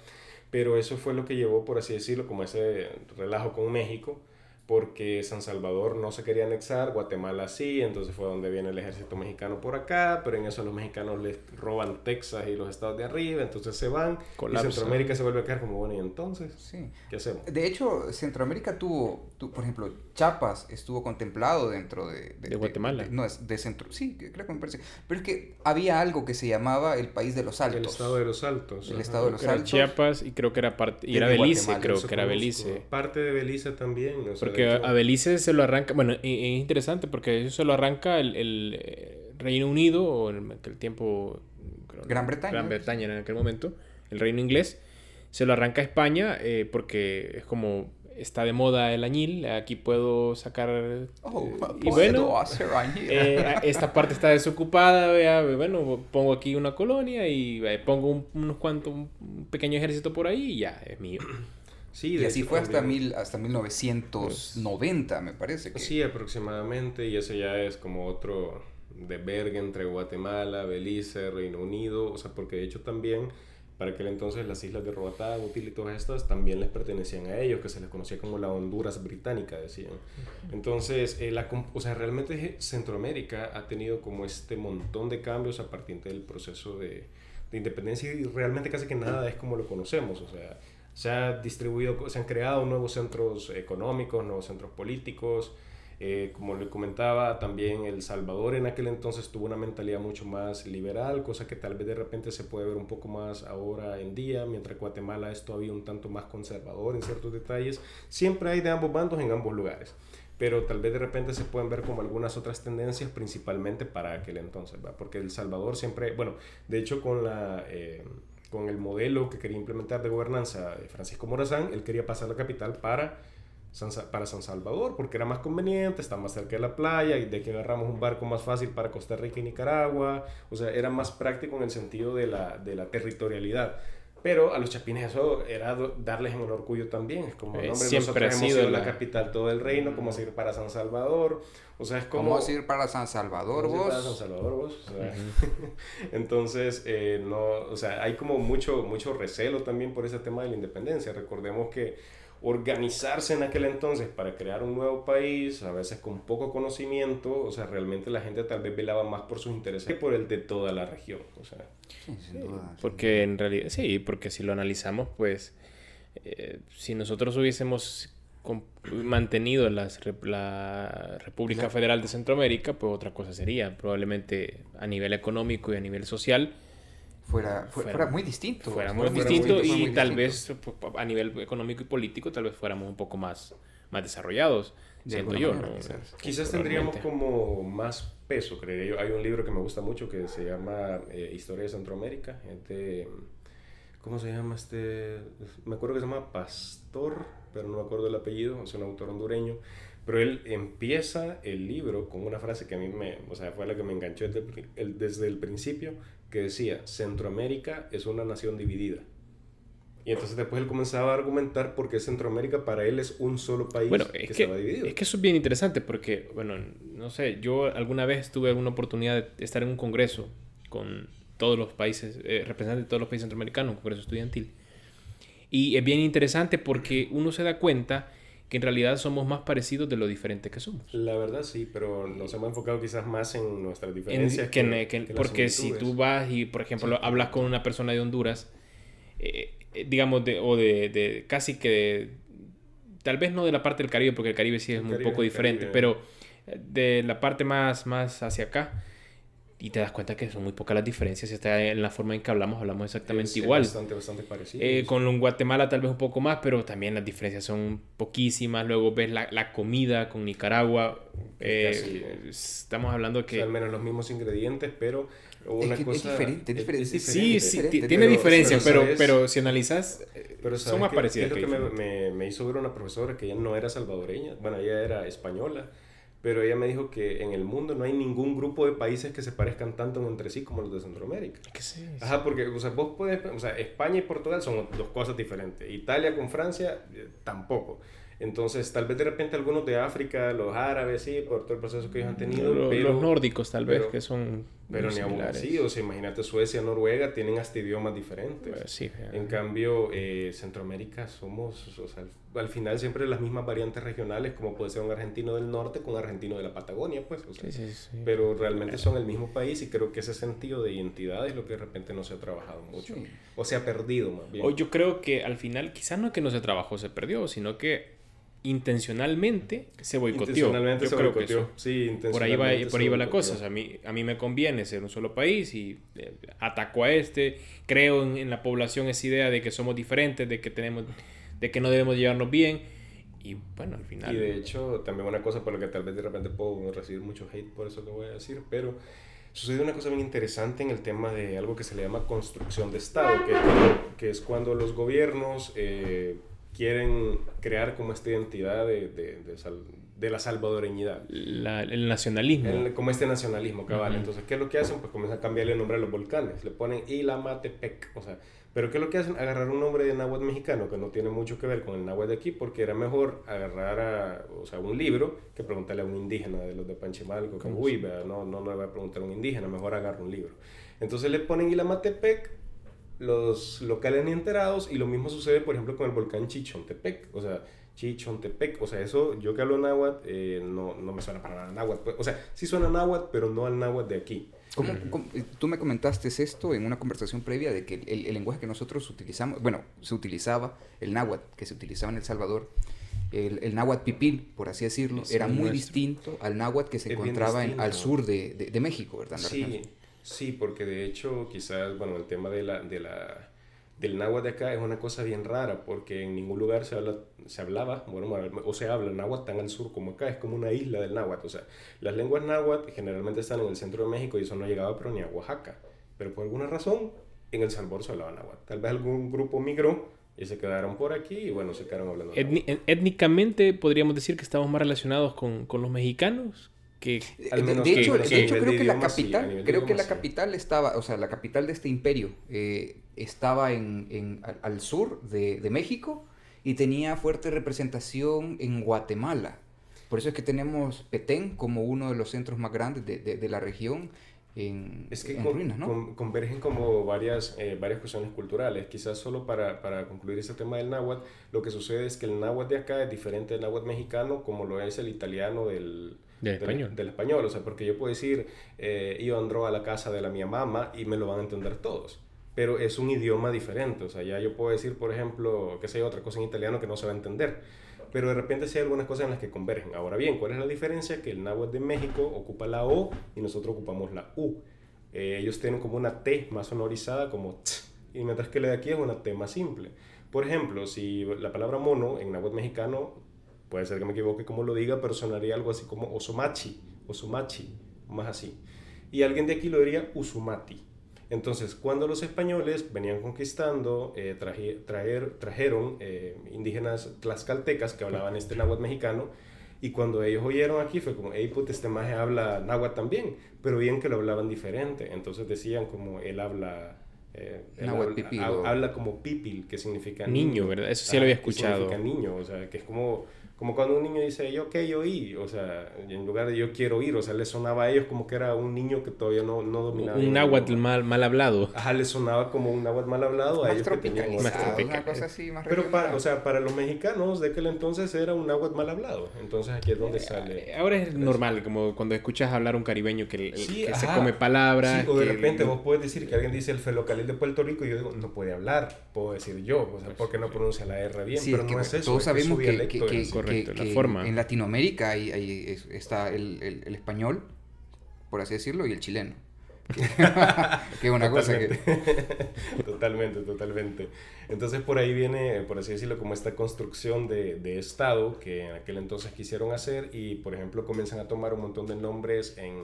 Pero eso fue lo que llevó, por así decirlo, como ese relajo con México, porque San Salvador no se quería anexar, Guatemala sí, entonces fue donde viene el ejército mexicano por acá, pero en eso los mexicanos les roban Texas y los estados de arriba, entonces se van, Colapsa. y Centroamérica se vuelve a quedar como, bueno, ¿y entonces? Sí. ¿Qué hacemos? De hecho, Centroamérica tuvo, tu- por ejemplo, Chiapas estuvo contemplado dentro de... De Guatemala. no, es de centro... Sí, creo que me parece. Pero es que había algo que se llamaba el país de los altos. El estado de los Altos. El ajá. estado de los era Altos. Chiapas y creo que era parte, y era Belice, Guatemala, creo Eso que era. Belice. Parte de Belice también. o sea, Porque a Belice se lo arranca, bueno, es interesante porque eso se lo arranca el, el, eh, Reino Unido, o en aquel tiempo... creo, Gran Bretaña. Gran Bretaña en aquel momento, el Reino Inglés, se lo arranca a España eh, porque es como está de moda el añil, aquí puedo sacar... Oh, eh, y bueno, hacer añil. eh, esta parte está desocupada, vea, bueno, pongo aquí una colonia y eh, pongo un- unos cuantos, un pequeño ejército por ahí y ya, es mío. Sí, y así hecho fue hasta, mil, hasta 1990, me parece. Que... Sí, aproximadamente. Y eso ya es como otro de verga entre Guatemala, Belice, Reino Unido. O sea, porque de hecho también, para aquel entonces, las islas de Roatán, Útil y todas estas también les pertenecían a ellos, que se les conocía como la Honduras británica, decían. Entonces, eh, la, o sea, realmente Centroamérica ha tenido como este montón de cambios a partir del proceso de, de independencia y realmente casi que nada es como lo conocemos. O sea, se ha distribuido, se han creado nuevos centros económicos, nuevos centros políticos. Eh, como le comentaba, también El Salvador en aquel entonces tuvo una mentalidad mucho más liberal, cosa que tal vez de repente se puede ver un poco más ahora en día, mientras Guatemala es todavía un tanto más conservador en ciertos detalles. Siempre hay de ambos bandos en ambos lugares, pero tal vez de repente se pueden ver como algunas otras tendencias, principalmente para aquel entonces, porque El Salvador siempre, bueno, de hecho con la... eh, con el modelo que quería implementar de gobernanza de Francisco Morazán, él quería pasar la capital para San, Sa- para San Salvador, porque era más conveniente, está más cerca de la playa y de que agarramos un barco más fácil para Costa Rica y Nicaragua, o sea, era más práctico en el sentido de la, de la territorialidad. Pero a los chapines eso era darles en el orgullo también, es como, Eh, hombre, siempre nosotros ha hemos sido la la- capital todo el reino, como ir para San Salvador, o sea, es como... ¿Cómo a ir para San Salvador ¿Cómo se vos? para San Salvador vos? O sea, Entonces, eh, no, o sea, hay como mucho, mucho recelo también por ese tema de la independencia. Recordemos que organizarse en aquel entonces para crear un nuevo país, a veces con poco conocimiento, o sea, realmente la gente tal vez velaba más por sus intereses que por el de toda la región, o sea. Sí, sin duda. Porque en realidad, sí, porque si lo analizamos, pues, eh, si nosotros hubiésemos mantenido las, la República Federal de Centroamérica, pues otra cosa sería, probablemente a nivel económico y a nivel social, fuera, fuera, muy distinto. Fuera muy distinto y tal vez pues, a nivel económico y político tal vez fuéramos un poco más, más desarrollados, siento yo. quizás. tendríamos como más peso, creo yo. Hay un libro que me gusta mucho que se llama eh, Historia de Centroamérica. ¿Cómo se llama este? Me acuerdo que se llama Pastor, pero no me acuerdo el apellido. Es un autor hondureño. Pero él empieza el libro con una frase que a mí me, o sea, fue la que me enganchó desde el, desde el principio, que decía, Centroamérica es una nación dividida. Y entonces después él comenzaba a argumentar por qué Centroamérica para él es un solo país bueno, es que, dividido. Es que eso es bien interesante porque, bueno, no sé, yo alguna vez tuve una oportunidad de estar en un congreso con todos los países, eh, representantes de todos los países centroamericanos, un congreso estudiantil. Y es bien interesante porque uno se da cuenta que en realidad somos más parecidos de lo diferente que somos. La verdad sí, pero nos hemos enfocado quizás más en nuestras diferencias. que, porque si tú vas y, por ejemplo, hablas con una persona de Honduras, eh, eh, digamos, de, o de, de casi que, tal vez no de la parte del Caribe, porque el Caribe sí es muy poco diferente, pero de la parte más, más hacia acá, y te das cuenta que son muy pocas las diferencias. Está en la forma en que hablamos, hablamos exactamente igual. Bastante, bastante parecido. Eh, con Guatemala tal vez un poco más, pero también las diferencias son poquísimas. Luego ves la, la comida con Nicaragua. Eh, estamos hablando que... al menos los mismos ingredientes, pero una es, cosa... Es diferente, es diferente. sí, sí, tiene diferencias, pero, pero, si analizas, pero son más parecidas. Es lo que, me, me, me hizo ver una profesora que ella no era salvadoreña, bueno, ella era española pero ella me dijo que en el mundo no hay ningún grupo de países que se parezcan tanto entre sí como los de Centroamérica. ¿Qué sí, Ajá, porque o sea, vos puedes, o sea, España y Portugal son dos cosas diferentes. Italia con Francia eh, tampoco. Entonces, tal vez de repente algunos de África, los árabes, sí, por todo el proceso que ellos han tenido. Los, pero, los nórdicos, tal vez, que son. Pero ni aún así, o sea, imagínate Suecia, Noruega, tienen hasta idiomas diferentes. Pues sí, en cambio, eh, Centroamérica somos, o sea, al final siempre las mismas variantes regionales, como puede ser un argentino del norte con un argentino de la Patagonia, pues. O sea, sí, sí, pero realmente son el mismo país y creo que ese sentido de identidad es lo que de repente no se ha trabajado mucho. O se ha perdido más bien. O yo creo que al final, quizás no que no se trabajó, se perdió, sino que intencionalmente se boicoteó. Intencionalmente Yo se creo boicoteó. sí, por ahí va, por ahí va la cosa. O sea, a, mí, a mí me conviene ser un solo país y eh, ataco a este. Creo en, la población esa idea de que somos diferentes, de que, tenemos, de que no debemos llevarnos bien. Y bueno, al final... Y de hecho, también una cosa por la que tal vez de repente puedo recibir mucho hate por eso que voy a decir, pero sucede una cosa bien interesante en el tema de algo que se le llama construcción de Estado, que, que es cuando los gobiernos... Eh, quieren crear como esta identidad de, de, de, la salvadoreñidad. el nacionalismo. como este nacionalismo, cabal. Entonces, ¿qué es lo que hacen? Pues comienzan a cambiarle el nombre a los volcanes. Le ponen Ilamatepec. O sea, pero ¿qué es lo que hacen? Agarrar un nombre de náhuatl mexicano que no tiene mucho que ver con el náhuatl de aquí, porque era mejor agarrar a, o sea, un libro que preguntarle a un indígena de los de Panchimalco, que, uy, no, no, no le voy a preguntar a un indígena, mejor agarra un libro. Entonces le ponen Ilamatepec los locales ni enterados y lo mismo sucede por ejemplo con el volcán Chichontepec, o sea, Chichontepec, o sea, eso yo que hablo náhuatl eh, no, no, me suena para nada náhuatl, pues, o sea, sí suena náhuatl, pero no al náhuatl de aquí. tú me comentaste esto en una conversación previa de que el, lenguaje que nosotros utilizamos, bueno, se utilizaba, el náhuatl que se utilizaba en El Salvador, el, el náhuatl pipil, por así decirlo, era muy distinto al náhuatl que se encontraba en, al sur de, de, México, ¿verdad? Sí, Sí, porque de hecho quizás, bueno, el tema de la, de la, del náhuatl de acá es una cosa bien rara, porque en ningún lugar se, habla, se hablaba, bueno, o se habla náhuatl tan al sur como acá, es como una isla del náhuatl. O sea, las lenguas náhuatl generalmente están en el centro de México y eso no llegaba pero ni a Oaxaca. Pero por alguna razón, en El Salvador se hablaba náhuatl. Tal vez algún grupo migró y se quedaron por aquí y bueno, se quedaron hablando. étnicamente podríamos decir que estamos más relacionados con, con los mexicanos que, eh, de, hecho, creo que la capital, creo que la capital estaba, o sea, la capital de este imperio eh, estaba en, en, al sur de, de, México y tenía fuerte representación en Guatemala. Por eso es que tenemos Petén como uno de los centros más grandes de, de, de la región en, es que en con- ruinas, ¿no? con- convergen como varias, eh, varias cuestiones culturales. Quizás solo para, para concluir este tema del náhuatl, lo que sucede es que el náhuatl de acá es diferente del náhuatl mexicano como lo es el italiano del, Del español. Del, español, o sea, porque yo puedo decir, eh, yo andro a la casa de la mi mamá y me lo van a entender todos. Pero es un idioma diferente, o sea, ya yo puedo decir, por ejemplo, que sé otra cosa en italiano que no se va a entender. Pero de repente sí hay algunas cosas en las que convergen. Ahora bien, ¿cuál es la diferencia? Que el náhuatl de México ocupa la O y nosotros ocupamos la U. Eh, ellos tienen como una T más sonorizada, como T, y mientras que la de aquí es una T más simple. Por ejemplo, si la palabra mono en náhuatl mexicano, puede ser que me equivoque como lo diga, pero sonaría algo así como osomachi, osomachi, más así. Y alguien de aquí lo diría usumati. Entonces, cuando los españoles venían conquistando, eh, traje- traer, trajeron eh, indígenas tlaxcaltecas que hablaban este náhuatl mexicano, y cuando ellos oyeron aquí fue como, hey, puta, este maje habla náhuatl también, pero bien que lo hablaban diferente. Entonces decían como, él habla... eh, él Náhuatl habla, pipil, ha- habla como pipil, que significa Niño, ¿verdad? Eso sí lo había escuchado. Que significa niño, o sea, que es como, como cuando un niño dice, yo que yo oí, o sea, en lugar de yo quiero oír, o sea, le sonaba a ellos como que era un niño que todavía no, no dominaba. Un el náhuatl mal, mal hablado. Ajá, le sonaba como un náhuatl mal hablado a Más ellos que tenían tropicalizado, Más una cosa así, más Pero para, o sea, para los mexicanos de aquel entonces era un náhuatl mal hablado. Entonces aquí es donde sale. Ahora es normal, como cuando escuchas hablar un caribeño que, el- Sí, que se come palabras. Sí, o de que- repente vos puedes decir que alguien dice el felocalil de Puerto Rico y yo digo, no puede hablar, puedo decir yo, o sea, porque no pronuncia la R bien, Sí, pero es que no es eso. todos es sabemos su que, que- que-. Correcto, que- la que forma. en Latinoamérica es- está el, el- el español, por así decirlo, y el chileno. que es una cosa que... Totalmente. totalmente, totalmente. Entonces por ahí viene, por así decirlo, como esta construcción de, de Estado que en aquel entonces quisieron hacer y, por ejemplo, comienzan a tomar un montón de nombres en,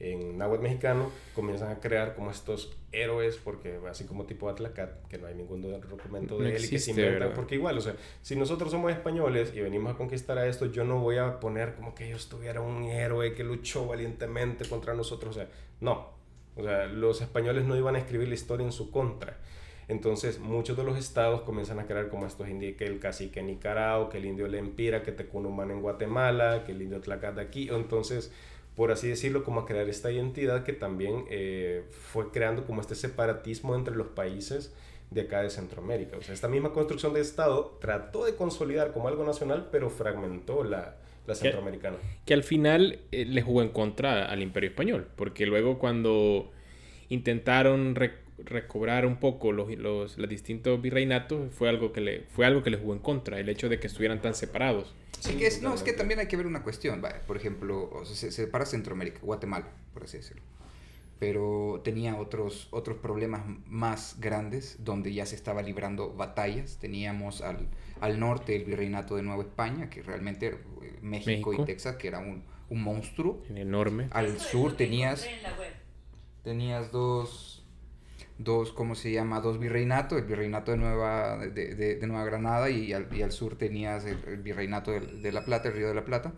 en náhuatl mexicano, comienzan a crear como estos héroes, porque así como tipo Atlacat, que no hay ningún documento de No él y que se inventan, ¿verdad? porque igual, o sea, si nosotros somos españoles y venimos a conquistar a esto, yo no voy a poner como que ellos tuvieran un héroe que luchó valientemente contra nosotros, o sea, no. O sea, los españoles no iban a escribir la historia en su contra. Entonces, muchos de los estados comienzan a crear como estos indios, que el cacique en Nicaragua, que el indio Lempira, que Tecunumán en Guatemala, que el indio Tlacat de aquí. Entonces, por así decirlo, como a crear esta identidad que también eh, fue creando como este separatismo entre los países de acá de Centroamérica. O sea, esta misma construcción de Estado trató de consolidar como algo nacional, pero fragmentó la, la centroamericana. que al final eh, le jugó en contra al Imperio Español, porque luego cuando intentaron re- recobrar un poco los, los, los distintos virreinatos, fue algo, que le, fue algo que le jugó en contra, el hecho de que estuvieran tan separados. Sí, que es, no, es que también hay que ver una cuestión. Por ejemplo, o sea, se, se separa Centroamérica, Guatemala, por así decirlo. Pero tenía otros, otros problemas más grandes donde ya se estaba librando batallas. Teníamos al, al norte el virreinato de Nueva España, que realmente era, eh, México, México. y Texas, que era un, un monstruo. Enorme. Al sur tenías, tenías dos, dos, ¿cómo se llama? Dos virreinatos, el virreinato de Nueva, de, de- de Nueva Granada y al, y al sur tenías el, el virreinato de, de La Plata, el Río de la Plata.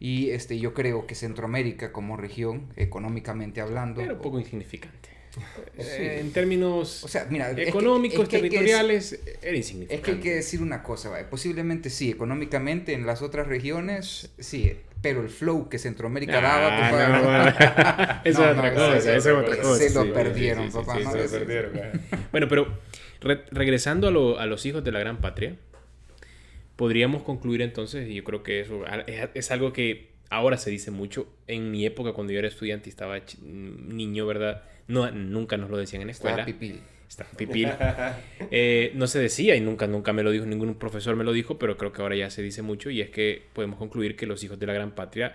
Y este, yo creo que Centroamérica como región, económicamente hablando... Era un poco insignificante. Sí. Eh, en términos O sea, mira, es que- económicos, es que hay que territoriales, era Es que insignificante. hay que decir una cosa, ¿vale? posiblemente sí, económicamente en las otras regiones, sí, pero el flow que Centroamérica daba, papá. Eso No, es no, otra eso- cosa, eso- es otra se cosa. lo perdieron, papá, se sí. perdieron, ajá. Bueno, pero re- regresando a, lo- a los hijos de la gran patria, podríamos concluir entonces, y yo creo que eso es, es algo que ahora se dice mucho. En mi época, cuando yo era estudiante y estaba niño, ¿verdad? No, nunca nos lo decían en escuela. estaba pipil. Pipil. Eh, no se decía y nunca, nunca me lo dijo, ningún profesor me lo dijo, pero creo que ahora ya se dice mucho y es que podemos concluir que los hijos de la gran patria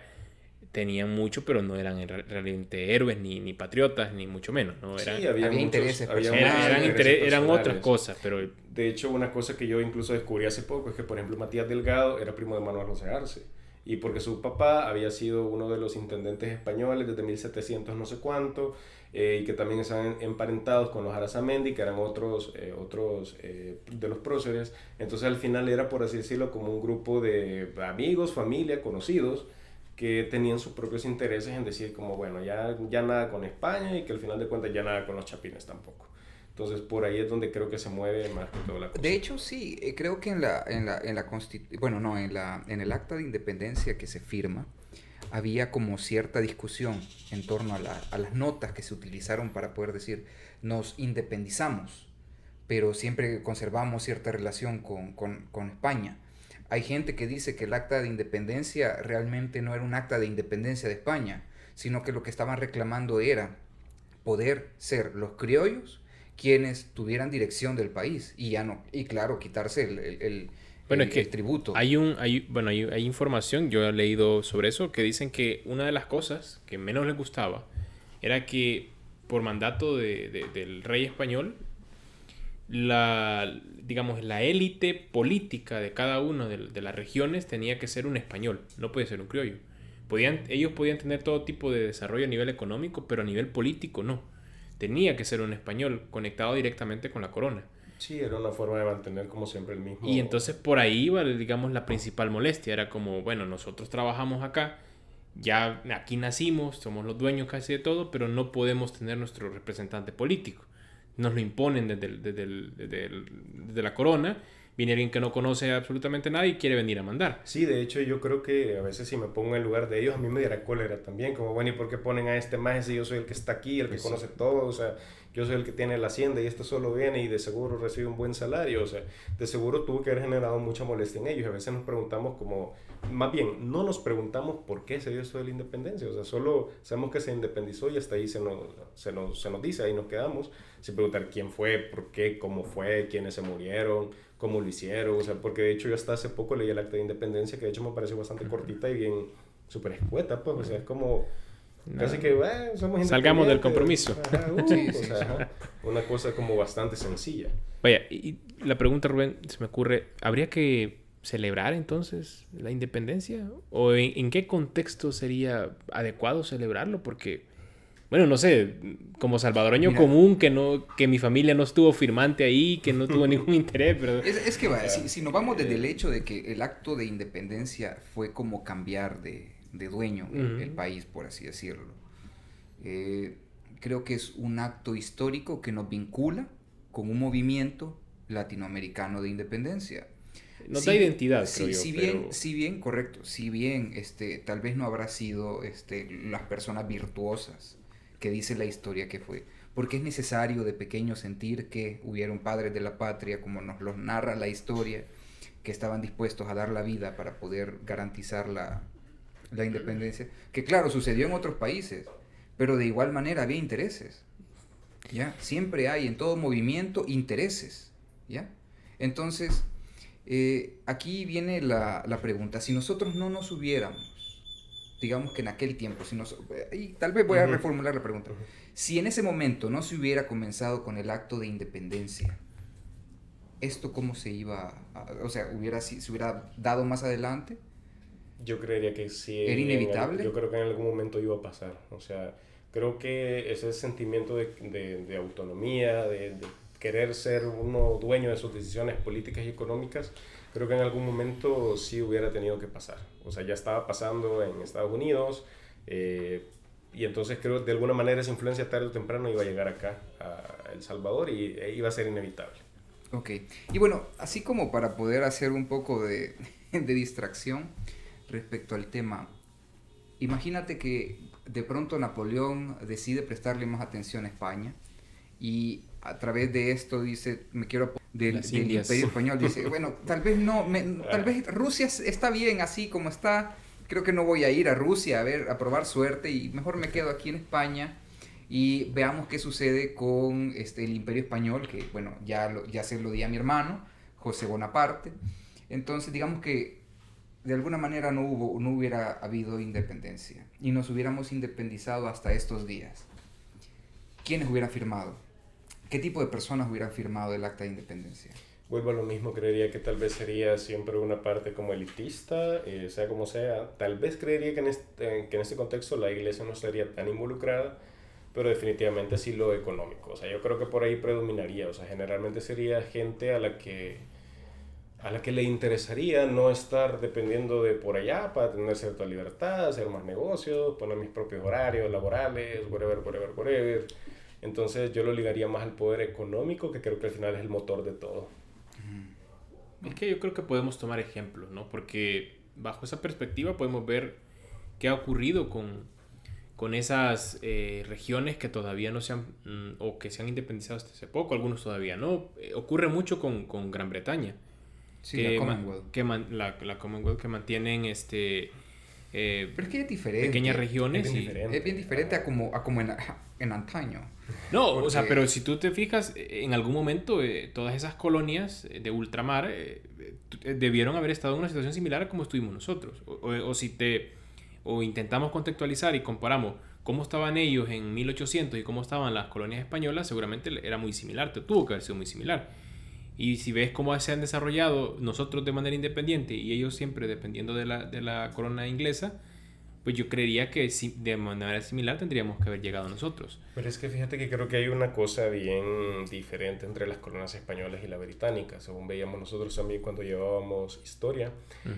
tenían mucho, pero no eran en re- realmente héroes ni, ni patriotas, ni mucho menos, ¿no? Eran, Sí, había, había muchos- intereses había eran, eran, intereses inter- eran otras cosas, pero De hecho, una cosa que yo incluso descubrí hace poco es que, por ejemplo, Matías Delgado era primo de Manuel José Arce. Y porque su papá había sido uno de los intendentes españoles desde 1700 no sé cuánto, eh, y que también estaban emparentados con los Arazamendi, que eran otros, eh, otros eh, de los próceres. Entonces, al final era, por así decirlo, como un grupo de amigos, familia, conocidos, que tenían sus propios intereses en decir como, bueno, ya, ya nada con España y que al final de cuentas ya nada con los chapines tampoco. Entonces por ahí es donde creo que se mueve más que todo la cosa. De hecho, sí, eh, creo que en la, en la, en la bueno, no, en la, en el acta de independencia que se firma, había como cierta discusión en torno a, las notas que se utilizaron para poder decir nos independizamos, pero siempre conservamos cierta relación con, España. Hay gente que dice que el acta de independencia realmente no era un acta de independencia de España, sino que lo que estaban reclamando era poder ser los criollos quienes tuvieran dirección del país y ya no, y claro, quitarse el, bueno, es que tributo. Hay un, hay, bueno, hay, información, yo he leído sobre eso, que dicen que una de las cosas que menos les gustaba era que por mandato del rey español, la, digamos, la élite política de cada una de, de, las regiones tenía que ser un español, no puede ser un criollo. Podían, ellos podían tener todo tipo de desarrollo a nivel económico, pero a nivel político no tenía que ser un español conectado directamente con la corona. Sí, era una forma de mantener como siempre el mismo. Y entonces por ahí iba, digamos, la principal molestia. Era como, bueno, nosotros trabajamos acá, ya aquí nacimos, somos los dueños casi de todo, pero no podemos tener nuestro representante político. Nos lo imponen desde, desde, desde la corona viene alguien que no conoce absolutamente nada y quiere venir a mandar. Sí, de hecho yo creo que a veces si me pongo en lugar de ellos a mí me diera cólera también, como bueno, ¿y por qué ponen a este más si yo soy el que está aquí, el que conoce todo? O sea, yo soy el que tiene la hacienda y este solo viene y de seguro recibe un buen salario, o sea, de seguro tuvo que haber generado mucha molestia en ellos. Y a veces nos preguntamos como, más bien, no nos preguntamos por qué se dio esto de la independencia, o sea, solo sabemos que se independizó y hasta ahí se nos, se nos, se nos dice, ahí nos quedamos, sin preguntar quién fue, por qué, cómo fue, quiénes se murieron cómo lo hicieron, o sea, porque de hecho yo hasta hace poco leí el acta de independencia, que de hecho me pareció bastante cortita y bien súper escueta, pues, o sea, es como... Casi que, eh, somos Salgamos del compromiso. Uh, sí, sí, una cosa como bastante sencilla. Vaya, y la pregunta, Rubén, se me ocurre, ¿habría que celebrar entonces la independencia? ¿O en qué contexto sería adecuado celebrarlo? Porque bueno, no sé, como salvadoreño común, que no que mi familia no estuvo firmante ahí, que no tuvo ningún interés, pero... Es, que si, si, nos vamos desde el hecho de que el acto de independencia fue como cambiar de, de dueño el, país, por así decirlo, eh, creo que es un acto histórico que nos vincula con un movimiento latinoamericano de independencia. No da identidad, creo si, bien, si bien, correcto, si bien este, tal vez no habrá sido este, las personas virtuosas que dice la historia que fue. Porque es necesario de pequeño sentir que hubieron padres de la patria, como nos los narra la historia, que estaban dispuestos a dar la vida para poder garantizar la, la independencia. Que claro, sucedió en otros países, pero de igual manera había intereses. ¿Ya? Siempre hay en todo movimiento intereses. ¿Ya? Entonces, eh, aquí viene la, la pregunta, si nosotros no nos hubiéramos digamos que en aquel tiempo, si y tal vez voy a reformular la pregunta, si en ese momento no se hubiera comenzado con el acto de independencia, ¿esto cómo se iba, o sea, hubiera, si, se hubiera dado más adelante? Yo creería que sí. ¿Era inevitable? yo creo que en algún momento iba a pasar, o sea, creo que ese sentimiento de, de, de autonomía, de, de querer ser uno dueño de sus decisiones políticas y económicas, creo que en algún momento sí hubiera tenido que pasar. O sea, ya estaba pasando en Estados Unidos eh, y entonces creo que de alguna manera esa influencia tarde o temprano iba a llegar acá, a El Salvador, y e iba a ser inevitable. Ok, y bueno, así como para poder hacer un poco de, de distracción respecto al tema, imagínate que de pronto Napoleón decide prestarle más atención a España y a través de esto dice, me quiero del, del Imperio Español, dice, bueno, tal vez no, tal vez Rusia está bien así como está, creo que no voy a ir a Rusia a ver, a probar suerte y mejor me quedo aquí en España y veamos qué sucede con este, el Imperio Español, que bueno, ya, ya se lo di a mi hermano, José Bonaparte. Entonces, digamos que de alguna manera no, hubo, no hubiera habido independencia y nos hubiéramos independizado hasta estos días. ¿Quiénes hubieran firmado? ¿Qué tipo de personas hubieran firmado el acta de independencia? Vuelvo a lo mismo, creería que tal vez sería siempre una parte como elitista, eh, sea como sea. Tal vez creería que en, este, que en este contexto la iglesia no estaría tan involucrada, pero definitivamente sí lo económico. O sea, yo creo que por ahí predominaría. O sea, generalmente sería gente a la que, a la que le interesaría no estar dependiendo de por allá para tener cierta libertad, hacer más negocios, poner mis propios horarios laborales, whatever, whatever, whatever entonces yo lo ligaría más al poder económico, que creo que al final es el motor de todo. Es que yo creo que podemos tomar ejemplos, ¿no? Porque bajo esa perspectiva podemos ver qué ha ocurrido con, con esas eh, regiones que todavía no se han, mm, o que se han independizado hasta hace poco, algunos todavía no. Eh, ocurre mucho con, con Gran Bretaña. Sí, que la Commonwealth. que man- la, la Commonwealth que mantienen este, eh, Pero es que es diferente. pequeñas regiones. Es bien y- diferente. Es bien diferente a como, a como en, en antaño. No, o sea, Porque- pero si tú te fijas, eh, en algún momento eh, todas esas colonias eh, de ultramar eh, eh, debieron haber estado en una situación similar a como estuvimos nosotros. O, o- o si te o intentamos contextualizar y comparamos cómo estaban ellos en 1800 y cómo estaban las colonias españolas, seguramente era muy similar, te- tuvo que haber sido muy similar. Y si ves cómo se han desarrollado nosotros de manera independiente y ellos siempre dependiendo de la, de la corona inglesa, pues yo creería que de manera similar tendríamos que haber llegado nosotros. Pero es que fíjate que creo que hay una cosa bien diferente entre las colonias españolas y la británica, según veíamos nosotros también cuando llevábamos historia.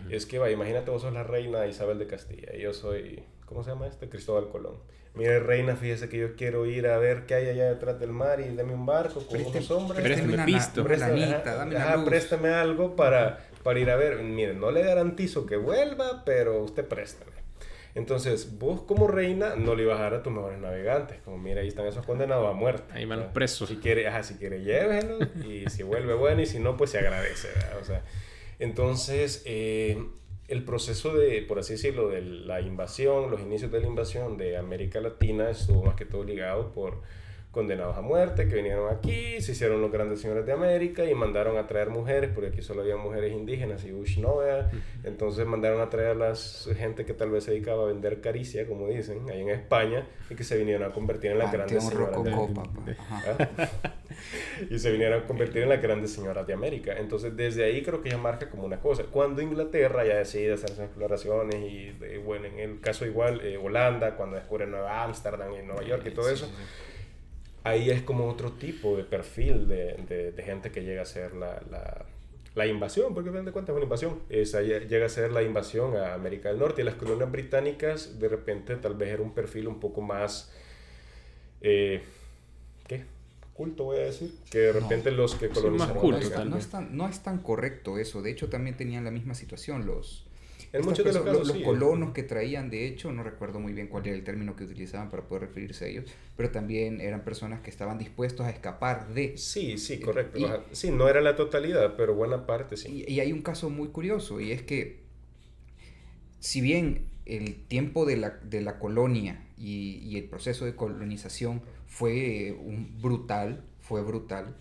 Es que, vaya, imagínate vos sos la reina Isabel de Castilla y yo soy, ¿cómo se llama este? Cristóbal Colón. Mire, reina, fíjese que yo quiero ir a ver qué hay allá detrás del mar y dame un barco con Présteme- unos hombres. présteme una, pisto. una Préstame, ajá, dame una ajá, luz. préstame algo para, para ir a ver. Mire, no le garantizo que vuelva, pero usted préstame. Entonces, vos como reina no le ibas a dar a tus mejores navegantes. Como, mira, ahí están esos condenados a muerte. Ahí van los presos. Si quiere, ajá, si quiere, llévelo. Y si vuelve, bueno. Y si no, pues se agradece, ¿verdad? O sea, entonces, eh, el proceso de, por así decirlo, de la invasión, los inicios de la invasión de América Latina estuvo más que todo ligado por condenados a muerte que vinieron aquí, se hicieron los grandes señores de América y mandaron a traer mujeres, porque aquí solo había mujeres indígenas y Ushnoea, entonces mandaron a traer a las gente que tal vez se dedicaba a vender caricia, como dicen, ahí en España, y que se vinieron a convertir en las grandes Panteón señoras de. Ajá. ¿Ah? y se vinieron a convertir en las grandes señoras de América. Entonces, desde ahí creo que ya marca como una cosa. Cuando Inglaterra ya decide hacer sus exploraciones, y de- bueno, en el caso igual, eh, Holanda, cuando descubre Nueva Ámsterdam y Nueva York y todo Sí, eso, sí, sí. Ahí es como otro tipo de perfil de, de- de gente que llega a ser la, la, la invasión, porque al fin de cuentas es una invasión. Esa lle- llega a ser la invasión a América del Norte. Y las colonias británicas, de repente, tal vez era un perfil un poco más. eh, ¿Qué? Culto, voy a decir. Que de repente los que más colonizaron. No, culto, es, no es tan, no es tan correcto eso. De hecho, también tenían la misma situación los... En estas muchos de los personas- casos, los sí. colonos que traían, de hecho, no recuerdo muy bien cuál era el término que utilizaban para poder referirse a ellos, pero también eran personas que estaban dispuestos a escapar de... Sí, sí, correcto. Y- Ajá. sí, no era la totalidad, pero buena parte sí. Y, y hay un caso muy curioso, y es que si bien el tiempo de la, de la colonia y, y el proceso de colonización fue un brutal, fue brutal,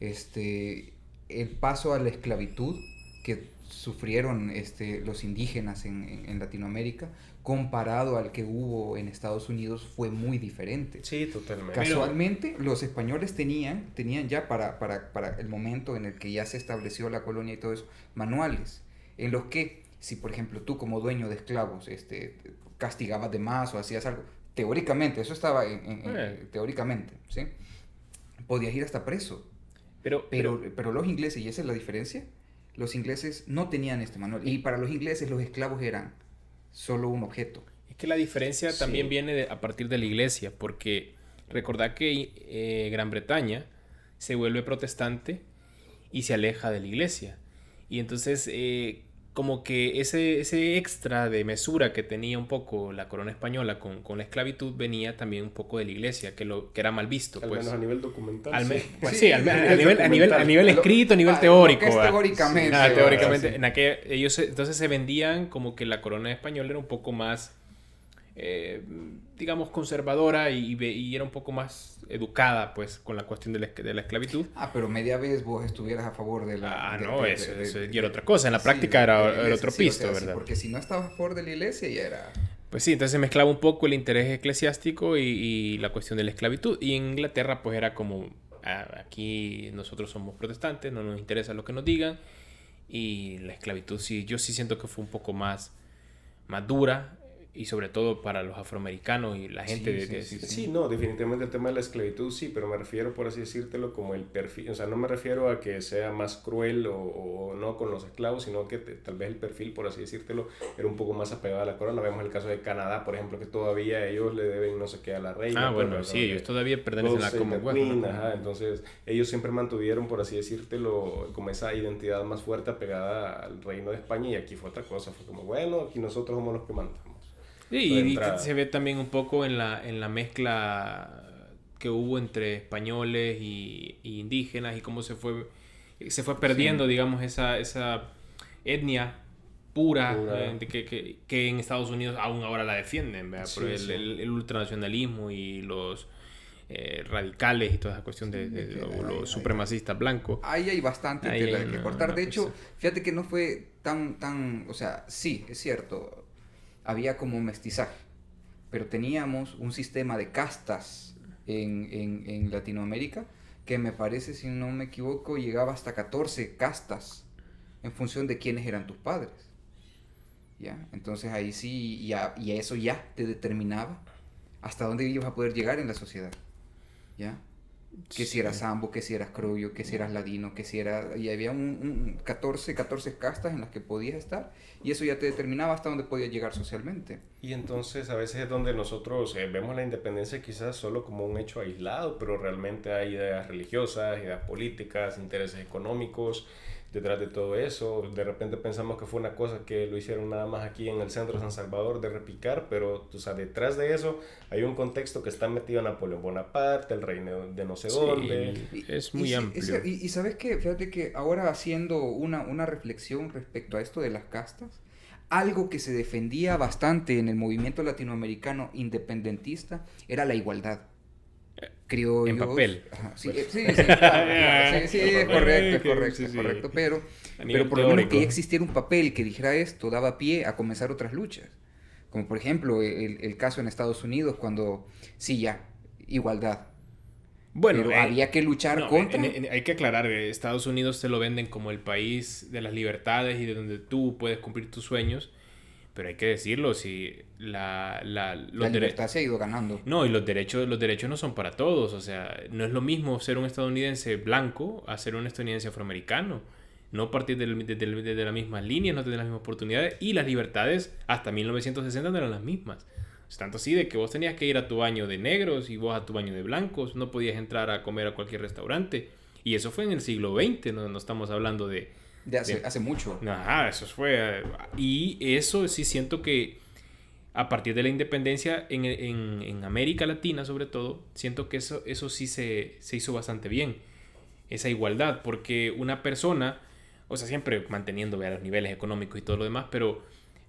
este, el paso a la esclavitud que sufrieron este, los indígenas en, en- en Latinoamérica, comparado al que hubo en Estados Unidos, fue muy diferente. Sí, totalmente. Casualmente, los españoles tenían, tenían ya para, para, para el momento en el que ya se estableció la colonia y todo eso, manuales, en los que, si por ejemplo tú como dueño de esclavos este, castigabas de más o hacías algo, teóricamente, eso estaba en, en- en- Eh. teóricamente, ¿sí? Podías ir hasta preso. Pero, Pero, pero los ingleses, y esa es la diferencia, los ingleses no tenían este manual. Y para los ingleses los esclavos eran solo un objeto. Es que la diferencia Sí. también viene de- a partir de la iglesia, porque recordad que eh, Gran Bretaña se vuelve protestante y se aleja de la iglesia. Y entonces, eh, como que ese, ese extra de mesura que tenía un poco la corona española con, con la esclavitud venía también un poco de la iglesia, que, lo, que era mal visto. Al pues. menos a nivel documental. Al me- sí. pues Sí, sí, al me- a, nivel, a, nivel, a nivel escrito, a nivel Ah, lo teórico. que es ¿va? teóricamente, Ah, ¿va? teóricamente. Sí. En aquel, ellos entonces se vendían como que la corona española era un poco más, eh, digamos, conservadora y, ve- y era un poco más educada, pues, con la cuestión de la, de la esclavitud. Ah, pero media vez vos estuvieras a favor de la... Ah, de- no, de- eso, eso era otra cosa. En la sí, práctica era, era otro o sí, ¿verdad? porque si no estabas a favor de la iglesia ya era... Pues sí, entonces se mezclaba un poco el interés eclesiástico y, y la cuestión de la esclavitud. Y en Inglaterra, pues era como, ah, aquí nosotros somos protestantes, no nos interesa lo que nos digan. Y la esclavitud, sí, yo sí siento que fue un poco más, más dura. Y sobre todo para los afroamericanos y la gente Sí, de sí, que... sí, Sí, no, definitivamente el tema de la esclavitud sí, pero me refiero, por así decírtelo, como el perfil, o sea, no me refiero a que sea más cruel o, o no con los esclavos, sino que te- tal vez el perfil, por así decírtelo, era un poco más apegado a la corona. Vemos el caso de Canadá, por ejemplo, que todavía ellos le deben no sé qué a la reina. Ah, pues, bueno, sí, ellos todavía pertenecen a la Commonwealth. Queen, ¿no? ajá, entonces ellos siempre mantuvieron, por así decírtelo, como esa identidad más fuerte apegada al reino de España y aquí fue otra cosa, fue como, bueno, aquí nosotros somos los que mandamos. Sí, y se ve también un poco en la, en la mezcla que hubo entre españoles y, indígenas y cómo se fue, se fue perdiendo, digamos, esa, esa etnia pura, eh, que, que, en Estados Unidos aún ahora la defienden, Por el, el, ultranacionalismo y los eh, radicales y toda esa cuestión de, los supremacistas blancos. Ahí hay bastante que cortar. De hecho, fíjate que no fue tan, tan, o sea, sí, es cierto, había como mestizaje, pero teníamos un sistema de castas en, en, Latinoamérica que me parece, si no me equivoco, llegaba hasta 14 castas en función de quiénes eran tus padres. ¿Ya? Entonces ahí sí, ya, y eso ya te determinaba hasta dónde ibas a poder llegar en la sociedad. ¿Ya? Que si eras sambo, que si eras croyo, que si eras ladino, que si era... Y había un, 14, 14 castas en las que podías estar y eso ya te determinaba hasta dónde podías llegar socialmente. Y entonces a veces es donde nosotros eh, vemos la independencia quizás solo como un hecho aislado, pero realmente hay ideas religiosas, ideas políticas, intereses económicos detrás de todo eso. De repente pensamos que fue una cosa que lo hicieron nada más aquí en el centro de San Salvador de repicar, pero o sea, detrás de eso hay un contexto que está metido Napoleón Bonaparte, el reino de no sé dónde. Es muy amplio. y, sabes que, fíjate que ahora haciendo una, una reflexión respecto a esto de las castas, algo que se defendía bastante en el movimiento latinoamericano independentista era la igualdad criollos. En papel. sí, sí, sí, sí, es correcto, es correcto, es correcto, pero, pero por lo menos que ya existiera un papel que dijera esto, daba pie a comenzar otras luchas. Como por ejemplo el, el caso en Estados Unidos cuando, sí, ya, igualdad. Bueno, pero eh, había que luchar contra. hay que aclarar, que Estados Unidos te lo venden como el país de las libertades y de donde tú puedes cumplir tus sueños pero hay que decirlo, si la, la, la libertad se ha ido ganando. No, y los derechos, los derechos no son para todos, o sea, no es lo mismo ser un estadounidense blanco a ser un estadounidense afroamericano. No partir de, de, de, la misma línea, no tener las mismas oportunidades y las libertades hasta 1960 no eran las mismas. tanto así de que vos tenías que ir a tu baño de negros y vos a tu baño de blancos, no podías entrar a comer a cualquier restaurante. Y eso fue en el siglo XX, no, no estamos hablando de, de hace, hace mucho. Ajá, eso fue. Y eso sí siento que a partir de la independencia en, en, en América Latina, sobre todo, siento que eso, eso sí se, se, hizo bastante bien. Esa igualdad, porque una persona, o sea, siempre manteniendo los niveles económicos y todo lo demás, pero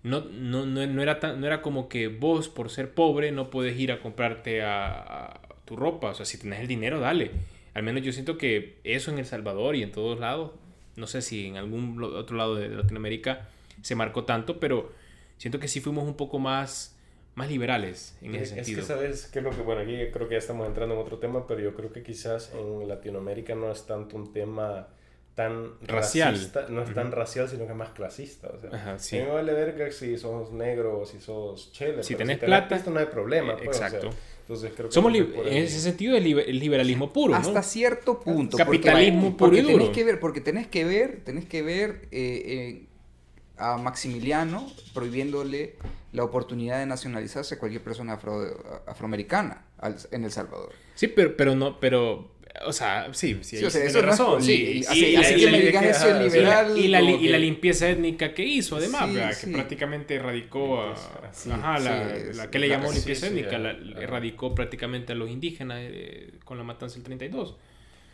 no, no, no, era, tan, no era como que vos, por ser pobre, no puedes ir a comprarte a, tu ropa. O sea, si tenés el dinero, dale. Al menos yo siento que eso en El Salvador y en todos lados no sé si en algún otro lado de Latinoamérica se marcó tanto, pero siento que sí fuimos un poco más, más liberales en ese sentido. Es que sabes que lo que, bueno, aquí creo que ya estamos entrando en otro tema, pero yo creo que quizás en Latinoamérica no es tanto un tema tan racial. no es tan racial, sino que es más clasista. O sea, Ajá, sí. me vale verga si sos negro o si sos chele. Si tenés plata, esto no hay problema. Eh, pues, exacto. Entonces creo que Somos en ese sentido el liberalismo puro, Hasta cierto punto. Capitalismo puro y duro. Tenés que ver, porque tenés que ver, tenés que ver eh, eh, a Maximiliano prohibiéndole la oportunidad de nacionalizarse a cualquier persona afroamericana en El Salvador. Sí, pero, pero no, pero o sea, sí, sí, o sea, eso razón. Sí, así, que me digas eso es liberal. Y la, y la, limpieza étnica que hizo, además, que prácticamente erradicó a. ajá, la, que le llamó limpieza étnica, erradicó prácticamente a los indígenas eh, con la matanza del 32.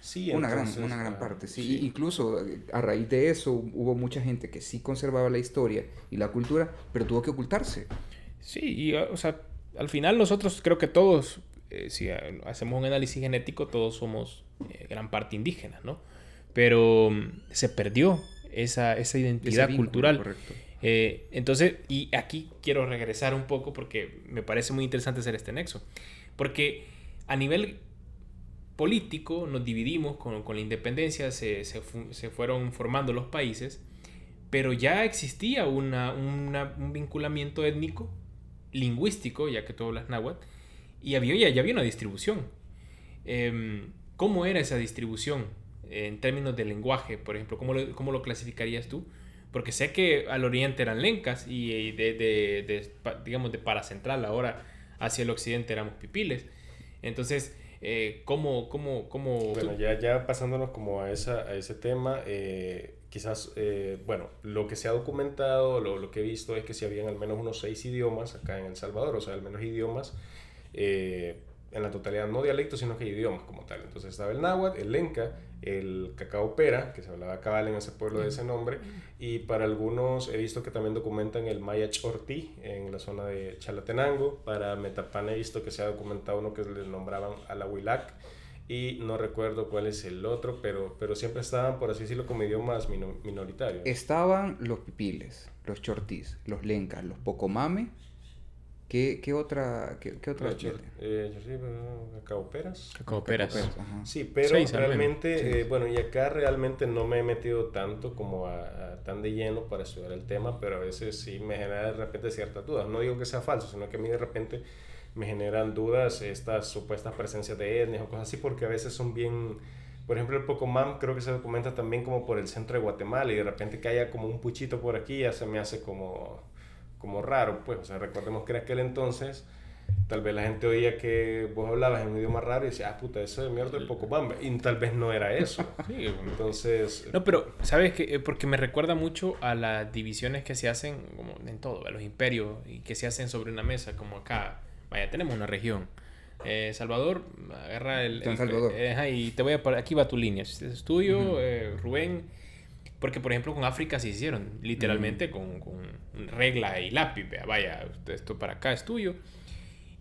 Sí, una gran, una gran parte, sí. Incluso eh, a raíz de eso hubo mucha gente que sí conservaba la historia y la cultura, pero tuvo que ocultarse. Sí, y, o sea, al final nosotros creo que todos eh, si hacemos un análisis genético, todos somos eh, gran parte indígenas, ¿no? Pero mm, se perdió esa, esa identidad cultural. Eh, entonces, y aquí quiero regresar un poco porque me parece muy interesante hacer este nexo. Porque a nivel político nos dividimos con, con la independencia, se, se, se, fueron formando los países, pero ya existía una, una, un vinculamiento étnico, lingüístico, ya que tú hablas náhuatl, y había, ya, había una distribución. Em, ¿Cómo era esa distribución en términos de lenguaje, por ejemplo? ¿Cómo lo, cómo lo clasificarías tú? Porque sé que al oriente eran lencas y de, de, de, digamos, de paracentral ahora hacia el occidente éramos pipiles. Entonces, eh, ¿cómo, cómo, cómo Bueno, ya, ya pasándonos como a, esa, a ese tema, eh, quizás, eh, bueno, lo que se ha documentado, lo, lo, que he visto es que si habían al menos unos seis idiomas acá en El Salvador, o sea, al menos idiomas, eh, en la totalidad, no dialectos, sino que idiomas como tal. Entonces estaba el náhuatl, el lenca, el cacao pera, que se hablaba cabal en ese pueblo de ese nombre, y para algunos he visto que también documentan el maya chortí en la zona de Chalatenango, para Metapan he visto que se ha documentado uno que le nombraban Alahuilac, y no recuerdo cuál es el otro, pero, pero siempre estaban, por así decirlo, como idiomas minoritarios. Estaban los pipiles, los chortís, los lencas, los pocomame ¿Qué, qué otra? Qué, qué otra eh, sí, cacauperas. Cacauperas. Sí, pero realmente, eh, bueno, y acá realmente no me he metido tanto como a, tan de lleno para estudiar el tema, pero a veces sí me genera de repente ciertas dudas. No digo que sea falso, sino que a mí de repente me generan dudas estas supuestas presencias de etnias o cosas así, porque a veces son bien... Por ejemplo, el Pocomam creo que se documenta también como por el centro de Guatemala y de repente que haya como un puchito por aquí ya se me hace como como raro, pues, o sea, recordemos que en aquel entonces tal vez la gente oía que vos hablabas en un idioma raro y decía, ah, puta, eso de mierda es poco bamba. Y tal vez no era eso. Sí, entonces... No, pero, ¿sabes qué? Porque me recuerda mucho a las divisiones que se hacen, como en todo, a los imperios, y que se hacen sobre una mesa, como acá. Vaya, tenemos una región. Eh, Salvador, agarra el... Salvador. Eh, y te voy a... Aquí va tu línea. Este es tuyo, eh, Rubén porque, por ejemplo, con África se hicieron, literalmente, con, con, regla y lápiz. Vaya, esto para acá es tuyo.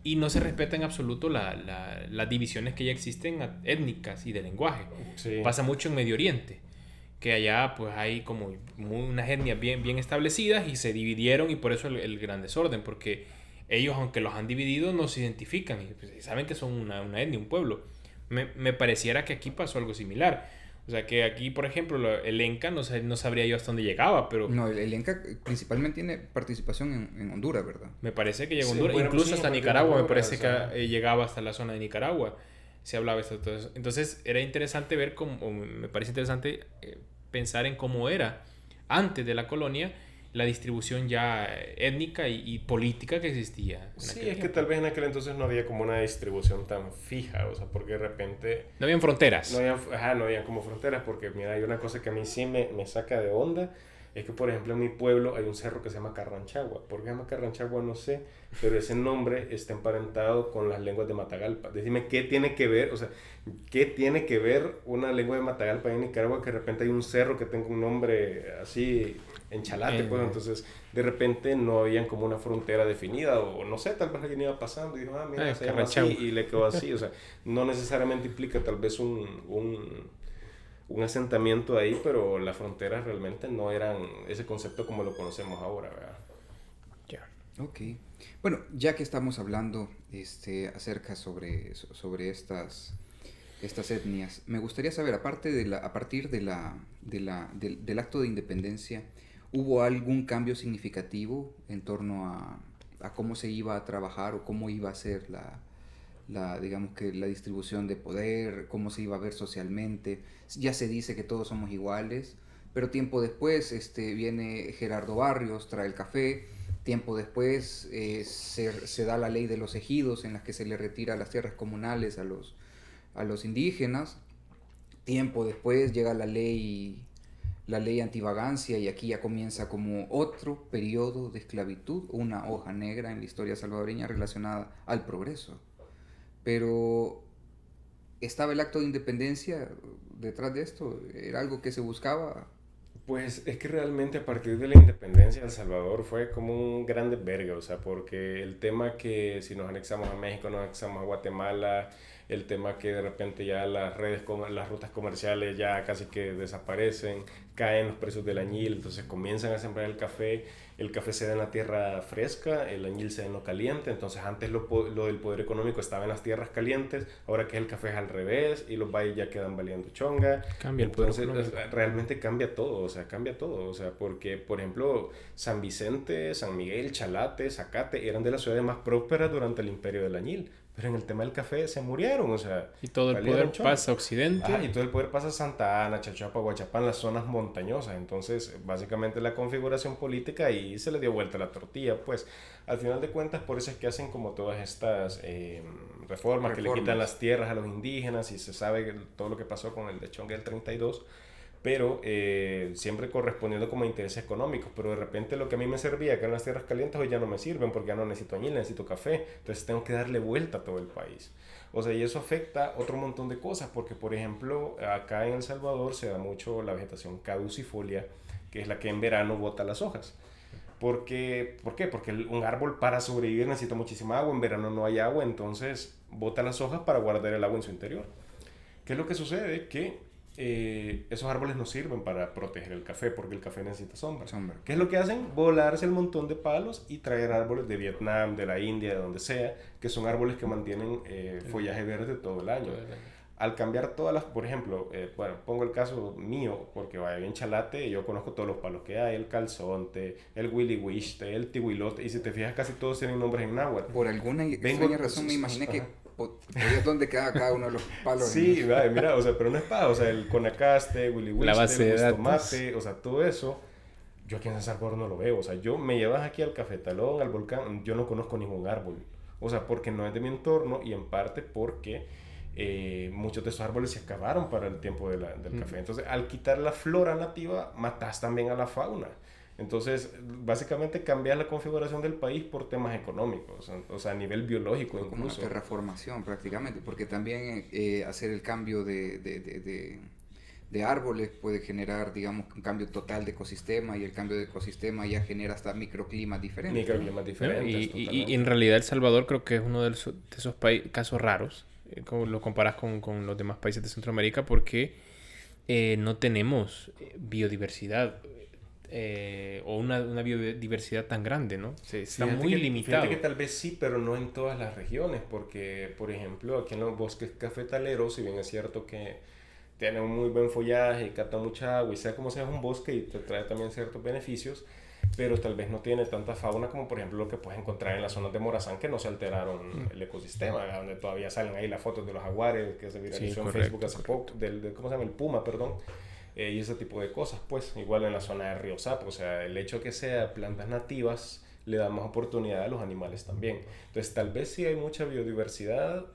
Y no se respeta en absoluto la, la, las divisiones que ya existen étnicas y de lenguaje. Pasa mucho en Medio Oriente, que allá pues hay como unas etnias bien, bien establecidas y se dividieron y por eso el, gran desorden, porque ellos, aunque los han dividido, no se identifican y pues, saben que son una, una etnia, un pueblo. Me, me pareciera que aquí pasó algo similar o sea que aquí, por ejemplo, el ENCA no, no sabría yo hasta dónde llegaba, pero... No, el ENCA principalmente tiene participación en, en Honduras, ¿verdad? Me parece que llegó a Honduras, incluso hasta Nicaragua, me parece que eh, llegaba hasta la zona de Nicaragua, se hablaba esto. Entonces, entonces era interesante ver cómo, me parece interesante eh, pensar en cómo era antes de la colonia la distribución ya étnica y, política que existía. Sí, es que tal vez en aquel entonces no había como una distribución tan fija, o sea, porque de repente... No habían fronteras. No habían, ajá, no habían como fronteras, porque mira, hay una cosa que a mí sí me, me saca de onda, es que por ejemplo en mi pueblo hay un cerro que se llama Carranchagua. ¿Por qué se llama Carranchagua? No sé, pero ese nombre está emparentado con las lenguas de Matagalpa. Decime qué tiene que ver, o sea, qué tiene que ver una lengua de Matagalpa en Nicaragua que de repente hay un cerro que tenga un nombre así en Chalate, pues entonces de repente no habían como una frontera definida o no sé, tal vez alguien iba pasando y dijo, ah, mira, se llama así y le quedó así, o sea, no necesariamente implica tal vez un, un, un, asentamiento ahí, pero las fronteras realmente no eran ese concepto como lo conocemos ahora, ¿verdad? Ya. Ok. Bueno, ya que estamos hablando este, acerca sobre, sobre estas estas etnias. Me gustaría saber, aparte de la, a partir de la, de la, del, del acto de independencia, ¿Hubo algún cambio significativo en torno a, a, cómo se iba a trabajar o cómo iba a ser la, la, digamos que la distribución de poder, cómo se iba a ver socialmente? Ya se dice que todos somos iguales, pero tiempo después este, viene Gerardo Barrios, trae el café, tiempo después eh, se, se, da la ley de los ejidos en las que se le retira las tierras comunales a los, a los indígenas, tiempo después llega la ley la ley antivagancia y aquí ya comienza como otro periodo de esclavitud, una hoja negra en la historia salvadoreña relacionada al progreso. Pero ¿estaba el acto de independencia detrás de esto? ¿Era algo que se buscaba? Pues es que realmente a partir de la independencia de El Salvador fue como un grande verga, o sea, porque el tema que si nos anexamos a México, nos anexamos a Guatemala, el tema que de repente ya las redes, las rutas comerciales ya casi que desaparecen, caen los precios del añil, entonces comienzan a sembrar el café, el café se da en la tierra fresca, el añil se da en lo caliente, entonces antes lo, lo, del poder económico estaba en las tierras calientes, ahora que el café es al revés y los valles ya quedan valiendo chonga. Cambia entonces, realmente cambia todo, o sea, cambia todo, o sea, porque por ejemplo San Vicente, San Miguel, Chalate, Zacate eran de las ciudades más prósperas durante el imperio del añil, pero en el tema del café se murieron, o sea. Y todo el poder pasa a Occidente. y todo el poder pasa a Santa Ana, Chachapa, Guachapán, las zonas montañosas. Entonces, básicamente la configuración política y se le dio vuelta la tortilla. Pues, al final de cuentas, por eso es que hacen como todas estas eh, reformas, que le quitan las tierras a los indígenas y se sabe todo lo que pasó con el de Chongue del 32 pero eh, siempre correspondiendo como intereses económicos. Pero de repente lo que a mí me servía acá en las tierras calientes hoy ya no me sirven porque ya no necesito añil, necesito café. Entonces tengo que darle vuelta a todo el país. O sea, y eso afecta otro montón de cosas, porque por ejemplo, acá en El Salvador se da mucho la vegetación caducifolia, que es la que en verano bota las hojas. Porque, ¿Por qué? Porque un árbol para sobrevivir necesita muchísima agua, en verano no hay agua, entonces bota las hojas para guardar el agua en su interior. ¿Qué es lo que sucede? Que eh, esos árboles no sirven para proteger el café porque el café necesita sombra. sombra. ¿Qué es lo que hacen? Volarse el montón de palos y traer árboles de Vietnam, de la India, de donde sea, que son árboles que mantienen eh, follaje verde todo el año. Al cambiar todas las, por ejemplo, eh, bueno, pongo el caso mío, porque vaya bien chalate, yo conozco todos los palos que hay, el calzonte, el willy wish, el tihuilote, y si te fijas casi todos tienen nombres en náhuatl. Por alguna extraña razón me imaginé que es donde queda cada uno de los palos. Sí, mira, o sea, pero no es para, o sea, el conacaste, Willy el tomate, o sea, todo eso, yo aquí en San Salvador no lo veo, o sea, yo me llevas aquí al cafetalón, al volcán, yo no conozco ningún árbol, o sea, porque no es de mi entorno y en parte porque eh, muchos de esos árboles se acabaron para el tiempo de la, del café. Entonces, al quitar la flora nativa, matas también a la fauna. Entonces, básicamente cambiar la configuración del país por temas económicos, o sea, a nivel biológico incluso. Como una terraformación prácticamente, porque también eh, hacer el cambio de, de, de, de, árboles puede generar, digamos, un cambio total de ecosistema y el cambio de ecosistema ya genera hasta microclimas diferentes. Microclimas diferentes. Y, y, en realidad El Salvador creo que es uno de, esos, esos casos raros, eh, como lo comparas con, con, los demás países de Centroamérica, porque eh, no tenemos biodiversidad eh, o una, una, biodiversidad tan grande, ¿no? está muy limitado. Fíjate que tal vez sí, pero no en todas las regiones, porque, por ejemplo, aquí en los bosques cafetaleros, si bien es cierto que tiene un muy buen follaje, capta mucha agua y sea como sea un bosque y te trae también ciertos beneficios, pero tal vez no tiene tanta fauna como por ejemplo lo que puedes encontrar en las zonas de Morazán que no se alteraron el ecosistema, donde todavía salen ahí las fotos de los jaguares que se viralizó en Facebook hace poco, del, ¿cómo se llama? El puma, perdón eh, y ese tipo de cosas, pues igual en la zona de Río Sapo, o sea, el hecho que sea plantas nativas le da más oportunidad a los animales también. Entonces, tal vez sí hay mucha biodiversidad,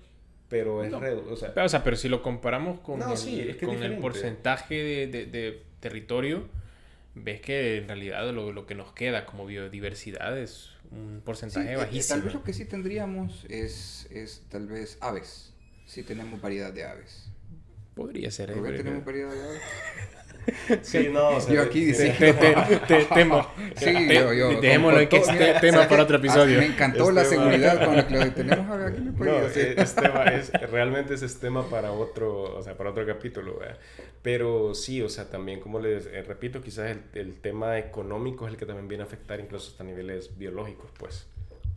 pero es... o, sea, pero, o sea, pero si lo comparamos con, el, con el porcentaje de, de, de, territorio, ves que en realidad lo, lo, que nos queda como biodiversidad es un porcentaje bajísimo. Eh, eh, tal vez lo que sí tendríamos es, es tal vez aves, si tenemos variedad de aves. Podría ser. ¿Por qué tenemos periodo de Sí, no, o sea, yo aquí diciendo... Te, temo. Sí, yo, yo. Dejémoslo que es tema para otro episodio. Me encantó la seguridad con la que lo tenemos aquí no, es tema, es, realmente ese es tema para otro, o sea, para otro capítulo, ¿verdad? Pero sí, o sea, también, como les eh, repito, quizás el, el tema económico es el que también viene a afectar incluso hasta niveles biológicos, pues.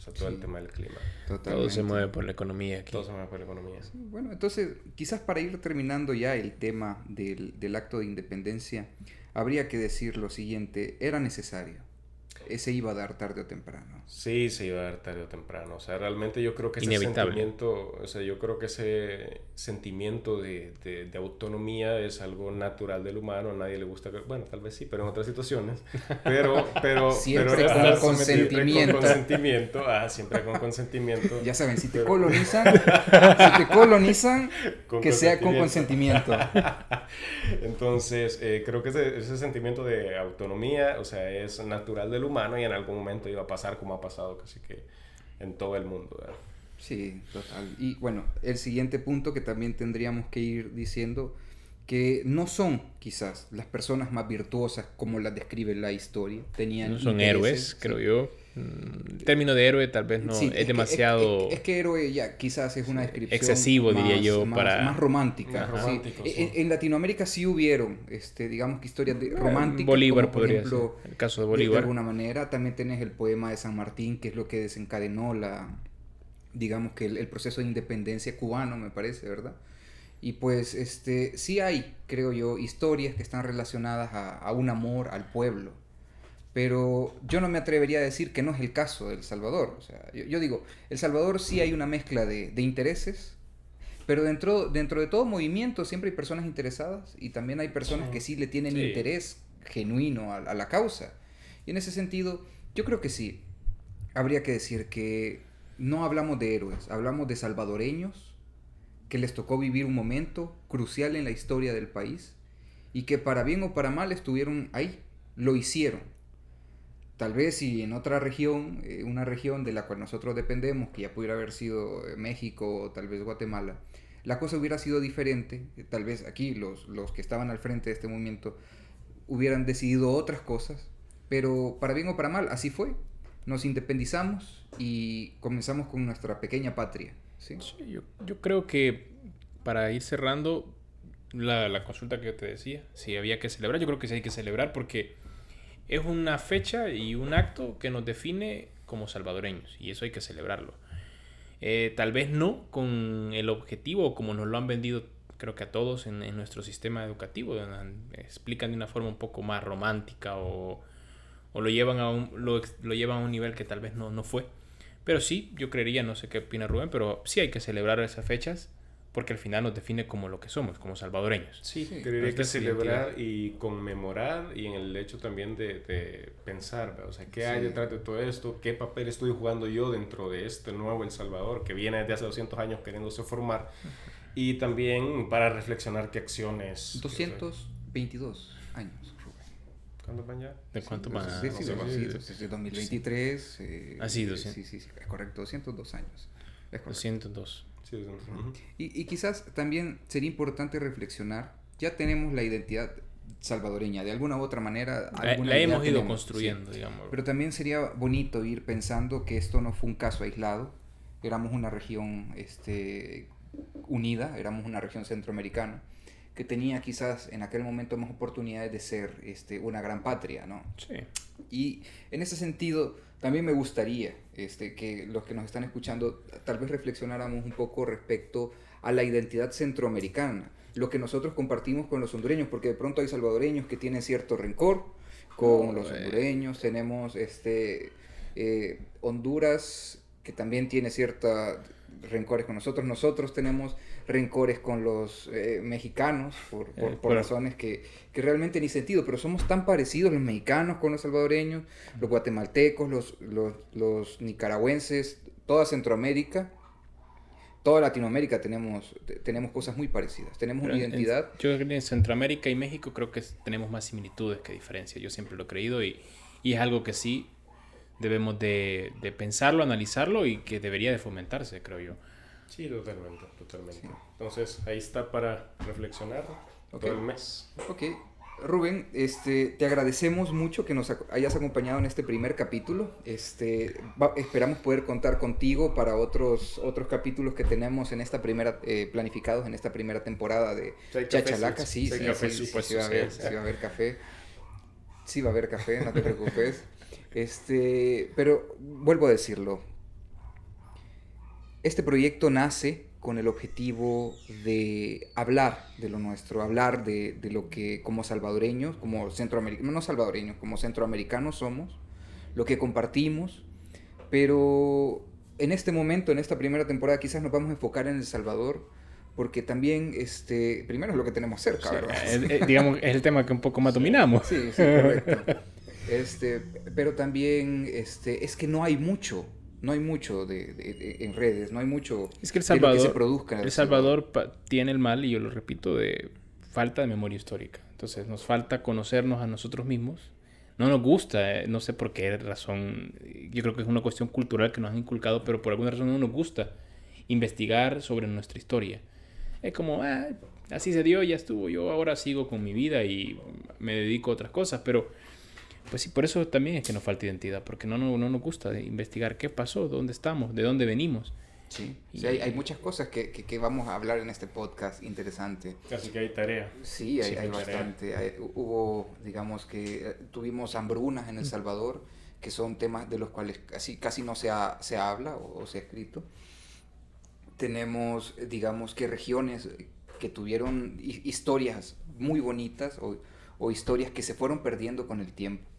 O sea, todo el tema del clima. Todo se mueve por la economía aquí. Todo se mueve por la economía. bueno, entonces, quizás para ir terminando ya el tema del, del acto de independencia, habría que decir lo siguiente, era necesario ese iba a dar tarde o temprano. Sí, se iba a dar tarde o temprano. O sea, realmente yo creo que ese sentimiento, o sea, yo creo que ese sentimiento de, de, autonomía es algo natural del humano. A nadie le gusta, bueno, tal vez sí, pero en otras situaciones. Pero, pero, siempre con consentimiento. con consentimiento. Ah, siempre con consentimiento. Ya saben, si te colonizan, si te colonizan, que sea con consentimiento. Entonces, eh, creo que ese, ese sentimiento de autonomía, o sea, es natural del humano y en algún momento iba a pasar como ha pasado casi que en todo el mundo. Sí, total. Y bueno, el siguiente punto que también tendríamos que ir diciendo que no son quizás las personas más virtuosas como las describe la historia. Tenían no son héroes, creo yo. Mm, el término de héroe tal vez no es, demasiado... es, que héroe ya quizás es una descripción... Excesivo, diría yo, más, para... Más romántica. En, Latinoamérica sí hubieron, este, digamos que historias de, románticas. Bolívar podría ser, el caso de Bolívar. De, alguna manera. También tenés el poema de San Martín, que es lo que desencadenó la... Digamos que el, proceso de independencia cubano, me parece, ¿verdad? Y pues este, sí hay, creo yo, historias que están relacionadas a, a un amor al pueblo pero yo no me atrevería a decir que no es el caso de El Salvador. O sea, yo, digo, El Salvador sí hay una mezcla de, intereses, pero dentro, dentro de todo movimiento siempre hay personas interesadas y también hay personas que sí le tienen interés genuino a, la causa. Y en ese sentido, yo creo que sí, habría que decir que no hablamos de héroes, hablamos de salvadoreños que les tocó vivir un momento crucial en la historia del país y que para bien o para mal estuvieron ahí, lo hicieron. Tal vez si en otra región, eh, una región de la cual nosotros dependemos, que ya pudiera haber sido eh, México o tal vez Guatemala, la cosa hubiera sido diferente. Eh, tal vez aquí los, los que estaban al frente de este movimiento hubieran decidido otras cosas, pero para bien o para mal, así fue. Nos independizamos y comenzamos con nuestra pequeña patria. ¿sí? yo, yo, creo que para ir cerrando la, la, consulta que te decía, si había que celebrar, yo creo que sí hay que celebrar porque es una fecha y un acto que nos define como salvadoreños y eso hay que celebrarlo. Eh, tal vez no con el objetivo como nos lo han vendido creo que a todos en, nuestro sistema educativo, explican de una forma un poco más romántica o, o lo, llevan a un, lo, lo, llevan a un nivel que tal vez no, no fue. Pero sí, yo creería, no sé qué opina Rubén, pero sí hay que celebrar esas fechas porque al final nos define como lo que somos, como salvadoreños. Sí, sí creería que celebrar y conmemorar y en el hecho también de, de pensar, o sea, ¿qué hay detrás de todo esto? ¿Qué papel estoy jugando yo dentro de este nuevo El Salvador que viene desde hace 200 años queriéndose formar? Y también para reflexionar qué acciones... 222 años. ¿Cuántos van ya? ¿De cuánto van? Sí, sí, desde 2023. Eh, ah, sí, 200. Sí, sí, sí, es correcto, 202 años. Es 202. Sí, uh -huh. y, y quizás también sería importante reflexionar, ya tenemos la identidad salvadoreña, de alguna u otra manera. La, la hemos ido tenemos, construyendo, sí. digamos. Pero también sería bonito ir pensando que esto no fue un caso aislado, éramos una región este, unida, éramos una región centroamericana que tenía quizás en aquel momento más oportunidades de ser este, una gran patria, ¿no? Sí. Y en ese sentido, también me gustaría este, que los que nos están escuchando tal vez reflexionáramos un poco respecto a la identidad centroamericana, lo que nosotros compartimos con los hondureños, porque de pronto hay salvadoreños que tienen cierto rencor con oh, los hondureños, eh. tenemos este, eh, Honduras que también tiene cierta rencores con nosotros, nosotros tenemos rencores con los eh, mexicanos por, por, eh, por razones que, que, realmente ni sentido, pero somos tan parecidos los mexicanos con los salvadoreños, los guatemaltecos, los, los, los nicaragüenses, toda Centroamérica, toda Latinoamérica tenemos, tenemos cosas muy parecidas, tenemos pero una identidad. En, yo creo que en Centroamérica y México creo que tenemos más similitudes que diferencias, yo siempre lo he creído y, y es algo que sí debemos de, de, pensarlo, analizarlo y que debería de fomentarse, creo yo. Sí, totalmente, totalmente. Sí. Entonces, ahí está para reflexionar okay. todo el mes. Ok. Rubén, este, te agradecemos mucho que nos hayas acompañado en este primer capítulo. Este, va, esperamos poder contar contigo para otros, otros capítulos que tenemos en esta primera, eh, planificados en esta primera temporada de Chachalaca. Sí, sí, sí, café, sí, sí, sí, va a haber, sí va a haber café. Sí va a haber café, no te preocupes. Este, pero vuelvo a decirlo. Este proyecto nace con el objetivo de hablar de lo nuestro, hablar de, de lo que como salvadoreños, como centroamericanos, no salvadoreños, como centroamericanos somos, lo que compartimos, pero en este momento, en esta primera temporada, quizás nos vamos a enfocar en El Salvador, porque también, este, primero es lo que tenemos cerca, sí, ¿verdad? Es, digamos, es el tema que un poco más dominamos. Sí, sí, correcto. Este, pero también este, es que no hay mucho, no hay mucho de, de, de, en redes, no hay mucho es que el Salvador, que se produzca. El, Salvador, Salvador tiene el mal, y yo lo repito, de falta de memoria histórica. Entonces nos falta conocernos a nosotros mismos. No nos gusta, eh, no sé por qué razón, yo creo que es una cuestión cultural que nos han inculcado, pero por alguna razón no nos gusta investigar sobre nuestra historia. Es como, ah, así se dio, ya estuvo, yo ahora sigo con mi vida y me dedico a otras cosas, pero pues sí, por eso también es que nos falta identidad, porque no, no, no nos gusta investigar qué pasó, dónde estamos, de dónde venimos. Sí, sí hay, hay, muchas cosas que, que, que, vamos a hablar en este podcast interesante. Así que hay tarea. Sí, hay, sí, hay bastante. Hay, hubo, digamos que eh, tuvimos hambrunas en El Salvador, que son temas de los cuales casi, casi no se, ha, se habla o, o se ha escrito. Tenemos, digamos que regiones que tuvieron historias muy bonitas o, o historias que se fueron perdiendo con el tiempo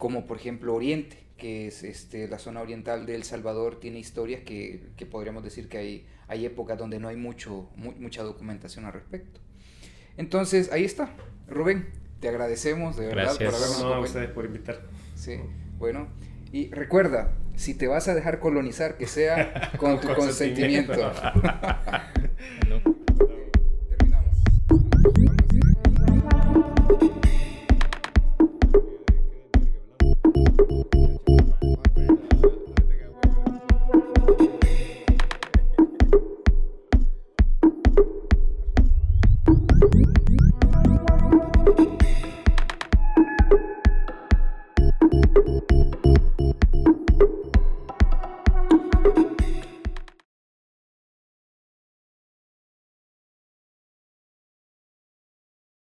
como por ejemplo Oriente, que es este, la zona oriental de El Salvador, tiene historias que, que podríamos decir que hay, hay épocas donde no hay mucho, mu mucha documentación al respecto. Entonces, ahí está. Rubén, te agradecemos de verdad Gracias. por habernos no, a ustedes por invitar. Sí, bueno. Y recuerda, si te vas a dejar colonizar, que sea con tu consentimiento.